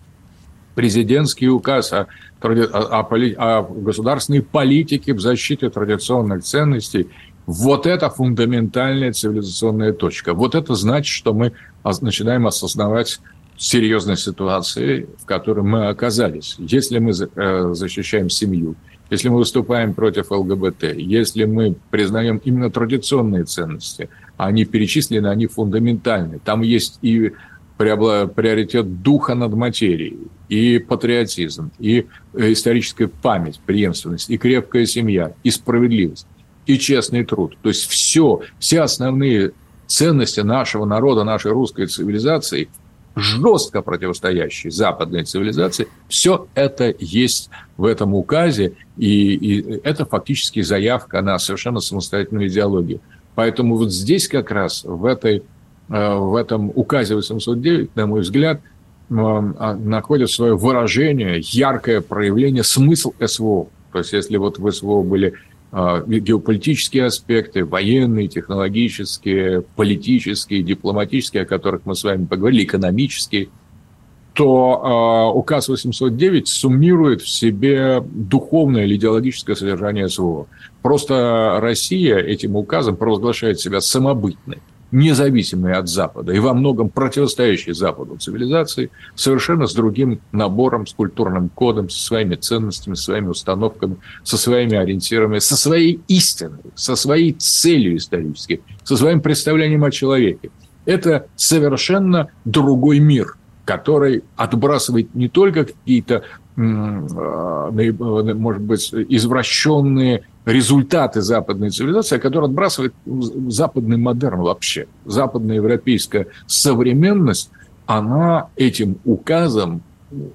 президентский указ о, о, о, о государственной политике в защите традиционных ценностей. Вот это фундаментальная цивилизационная точка. Вот это значит, что мы начинаем осознавать серьезность ситуации, в которой мы оказались. Если мы э, защищаем семью, если мы выступаем против ЛГБТ, если мы признаем именно традиционные ценности, они перечислены, они фундаментальны. Там есть и приоритет духа над материей, и патриотизм, и э, историческая память, преемственность, и крепкая семья, и справедливость, и честный труд. То есть все, все основные ценности нашего народа, нашей русской цивилизации, жестко противостоящей западной цивилизации, все это есть в этом указе, и, и это фактически заявка на совершенно самостоятельную идеологию. Поэтому вот здесь как раз, в этой Э, в этом указе 809, на мой взгляд, а, находит свое выражение, яркое проявление, смысл СВО. То есть если вот в СВО были геополитические аспекты, военные, технологические, политические, дипломатические, о которых мы с вами поговорили, экономические, то э, указ 809 суммирует в себе духовное или идеологическое содержание СВО. Просто Россия этим указом провозглашает себя самобытной независимые от Запада и во многом противостоящие Западу цивилизации, совершенно с другим набором, с культурным кодом, со своими ценностями, со своими установками, со своими ориентирами, со своей истиной, со своей целью исторической, со своим представлением о человеке. Это совершенно другой мир, который отбрасывает не только какие-то, может быть, извращенные результаты западной цивилизации, который отбрасывает западный модерн вообще. Западная европейская современность, она этим указом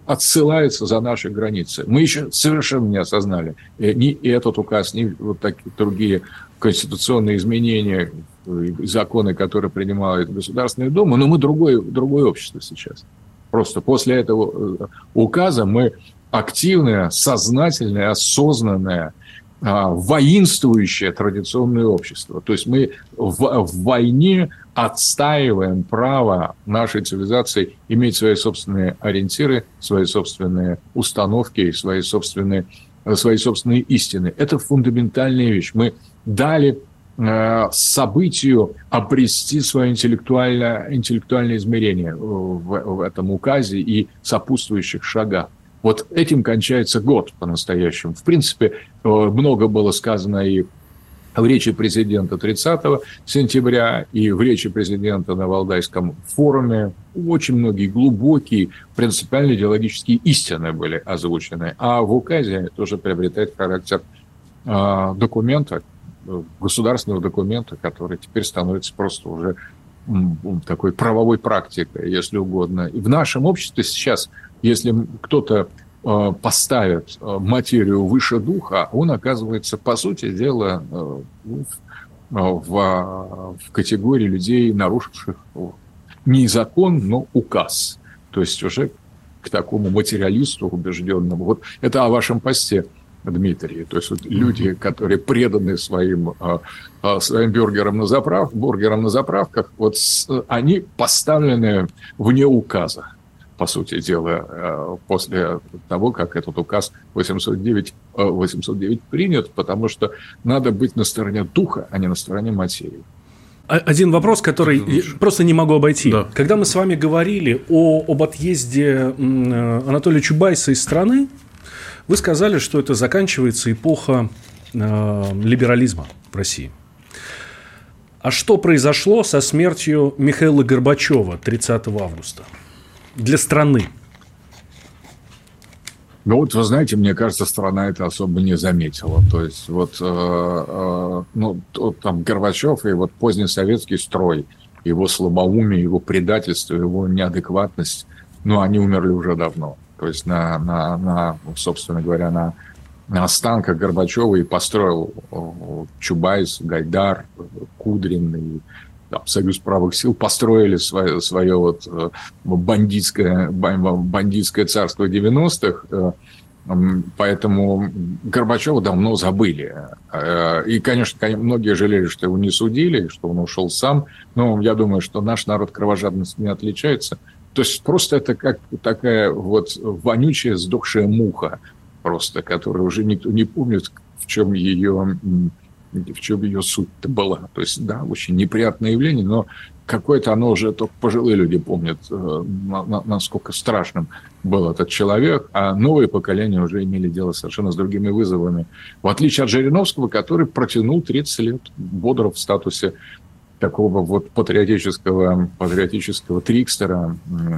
отсылается за наши границы. Мы еще совершенно не осознали э, ни этот указ, ни вот такие другие конституционные изменения, э, законы, которые принимают Государственная Дума, но мы другое, другое общество сейчас. Просто после этого э, указа мы активное, сознательное, осознанное – а, воинствующее традиционное общество. То есть мы в, в войне отстаиваем право нашей цивилизации иметь свои собственные ориентиры, свои собственные установки, свои собственные, свои собственные истины. Это фундаментальная вещь. Мы дали э, событию обрести свое интеллектуальное, интеллектуальное измерение в, в этом указе и сопутствующих шагах. Вот этим кончается год по-настоящему. В принципе, э, много было сказано и в речи президента 30 сентября и в речи президента на Валдайском форуме очень многие глубокие принципиально идеологические истины были озвучены. А в указе тоже приобретает характер э, документа, государственного документа, который теперь становится просто уже такой правовой практикой, если угодно. И в нашем обществе сейчас если кто-то э, поставит э, материю выше духа, он оказывается, по сути дела, э, в, в категории людей, нарушивших не закон, но указ. То есть уже к такому материалисту убежденному. Вот это о вашем посте, Дмитрий. То есть вот люди, которые преданы своим, своим бюргерам на заправ, бургерам на заправках, вот они поставлены вне указа по сути дела, э, после того, как этот указ 809, 809 э, принят, потому что надо быть на стороне духа, а не на стороне материи. Один вопрос, который я просто не могу обойти. Да. Когда мы с вами говорили о, об отъезде э, Анатолия Чубайса из страны, вы сказали, что это заканчивается эпоха э, либерализма в России. А что произошло со смертью Михаила Горбачева 30 августа? Для страны? Ну вот, вы знаете, мне кажется, страна это особо не заметила. То есть вот, э, э, ну, там Горбачев и вот поздний советский строй, его слабоумие, его предательство, его неадекватность, ну, они умерли уже давно. то есть на, на, на собственно говоря, на, на останках Горбачева и построил Чубайс, Гайдар, Кудрин и там, Союз правых сил построили свое, свое вот бандитское, бандитское царство 90-х. Поэтому Горбачева давно забыли. Э, и, конечно, многие жалели, что его не судили, что он ушел сам. Но я думаю, что наш народ кровожадностью не отличается. То есть просто это как такая вот вонючая сдохшая муха просто, которая уже никто не помнит, в чем ее в чем ее суть-то была. То есть, да, очень неприятное явление, но какое-то оно уже только пожилые люди помнят, э, насколько страшным был этот человек, а новые поколения уже имели дело совершенно с другими вызовами. В отличие от Жириновского, который протянул 30 лет бодро в статусе такого вот патриотического, патриотического трикстера.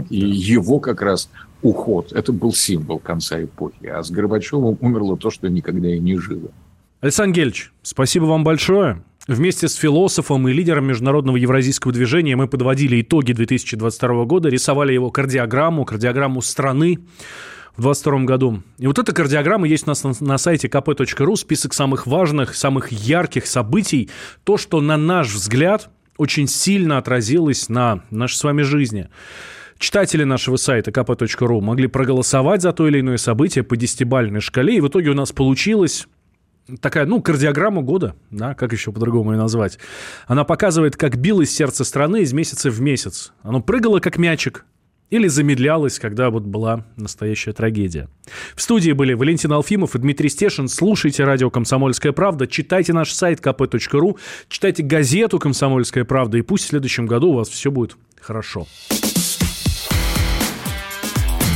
И его как раз уход, это был символ конца эпохи. А с Горбачевым умерло то, что никогда и не жило. Александр Гельч, спасибо вам большое. Вместе с философом и лидером международного евразийского движения мы подводили итоги 2022 года, рисовали его кардиограмму, кардиограмму страны в 2022 году. И вот эта кардиограмма есть у нас на, на сайте kp.ru, список самых важных, самых ярких событий, то, что, на наш взгляд, очень сильно отразилось на нашей с вами жизни. Читатели нашего сайта kp.ru могли проголосовать за то или иное событие по десятибальной шкале, и в итоге у нас получилось такая, ну, кардиограмма года, да, как еще по-другому ее назвать. Она показывает, как билось сердце страны из месяца в месяц. Оно прыгало, как мячик, или замедлялось, когда вот была настоящая трагедия. В студии были Валентин Алфимов и Дмитрий Стешин. Слушайте радио «Комсомольская правда», читайте наш сайт kp.ru, читайте газету «Комсомольская правда», и пусть в следующем году у вас все будет хорошо.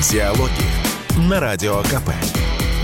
Диалоги на Радио КП.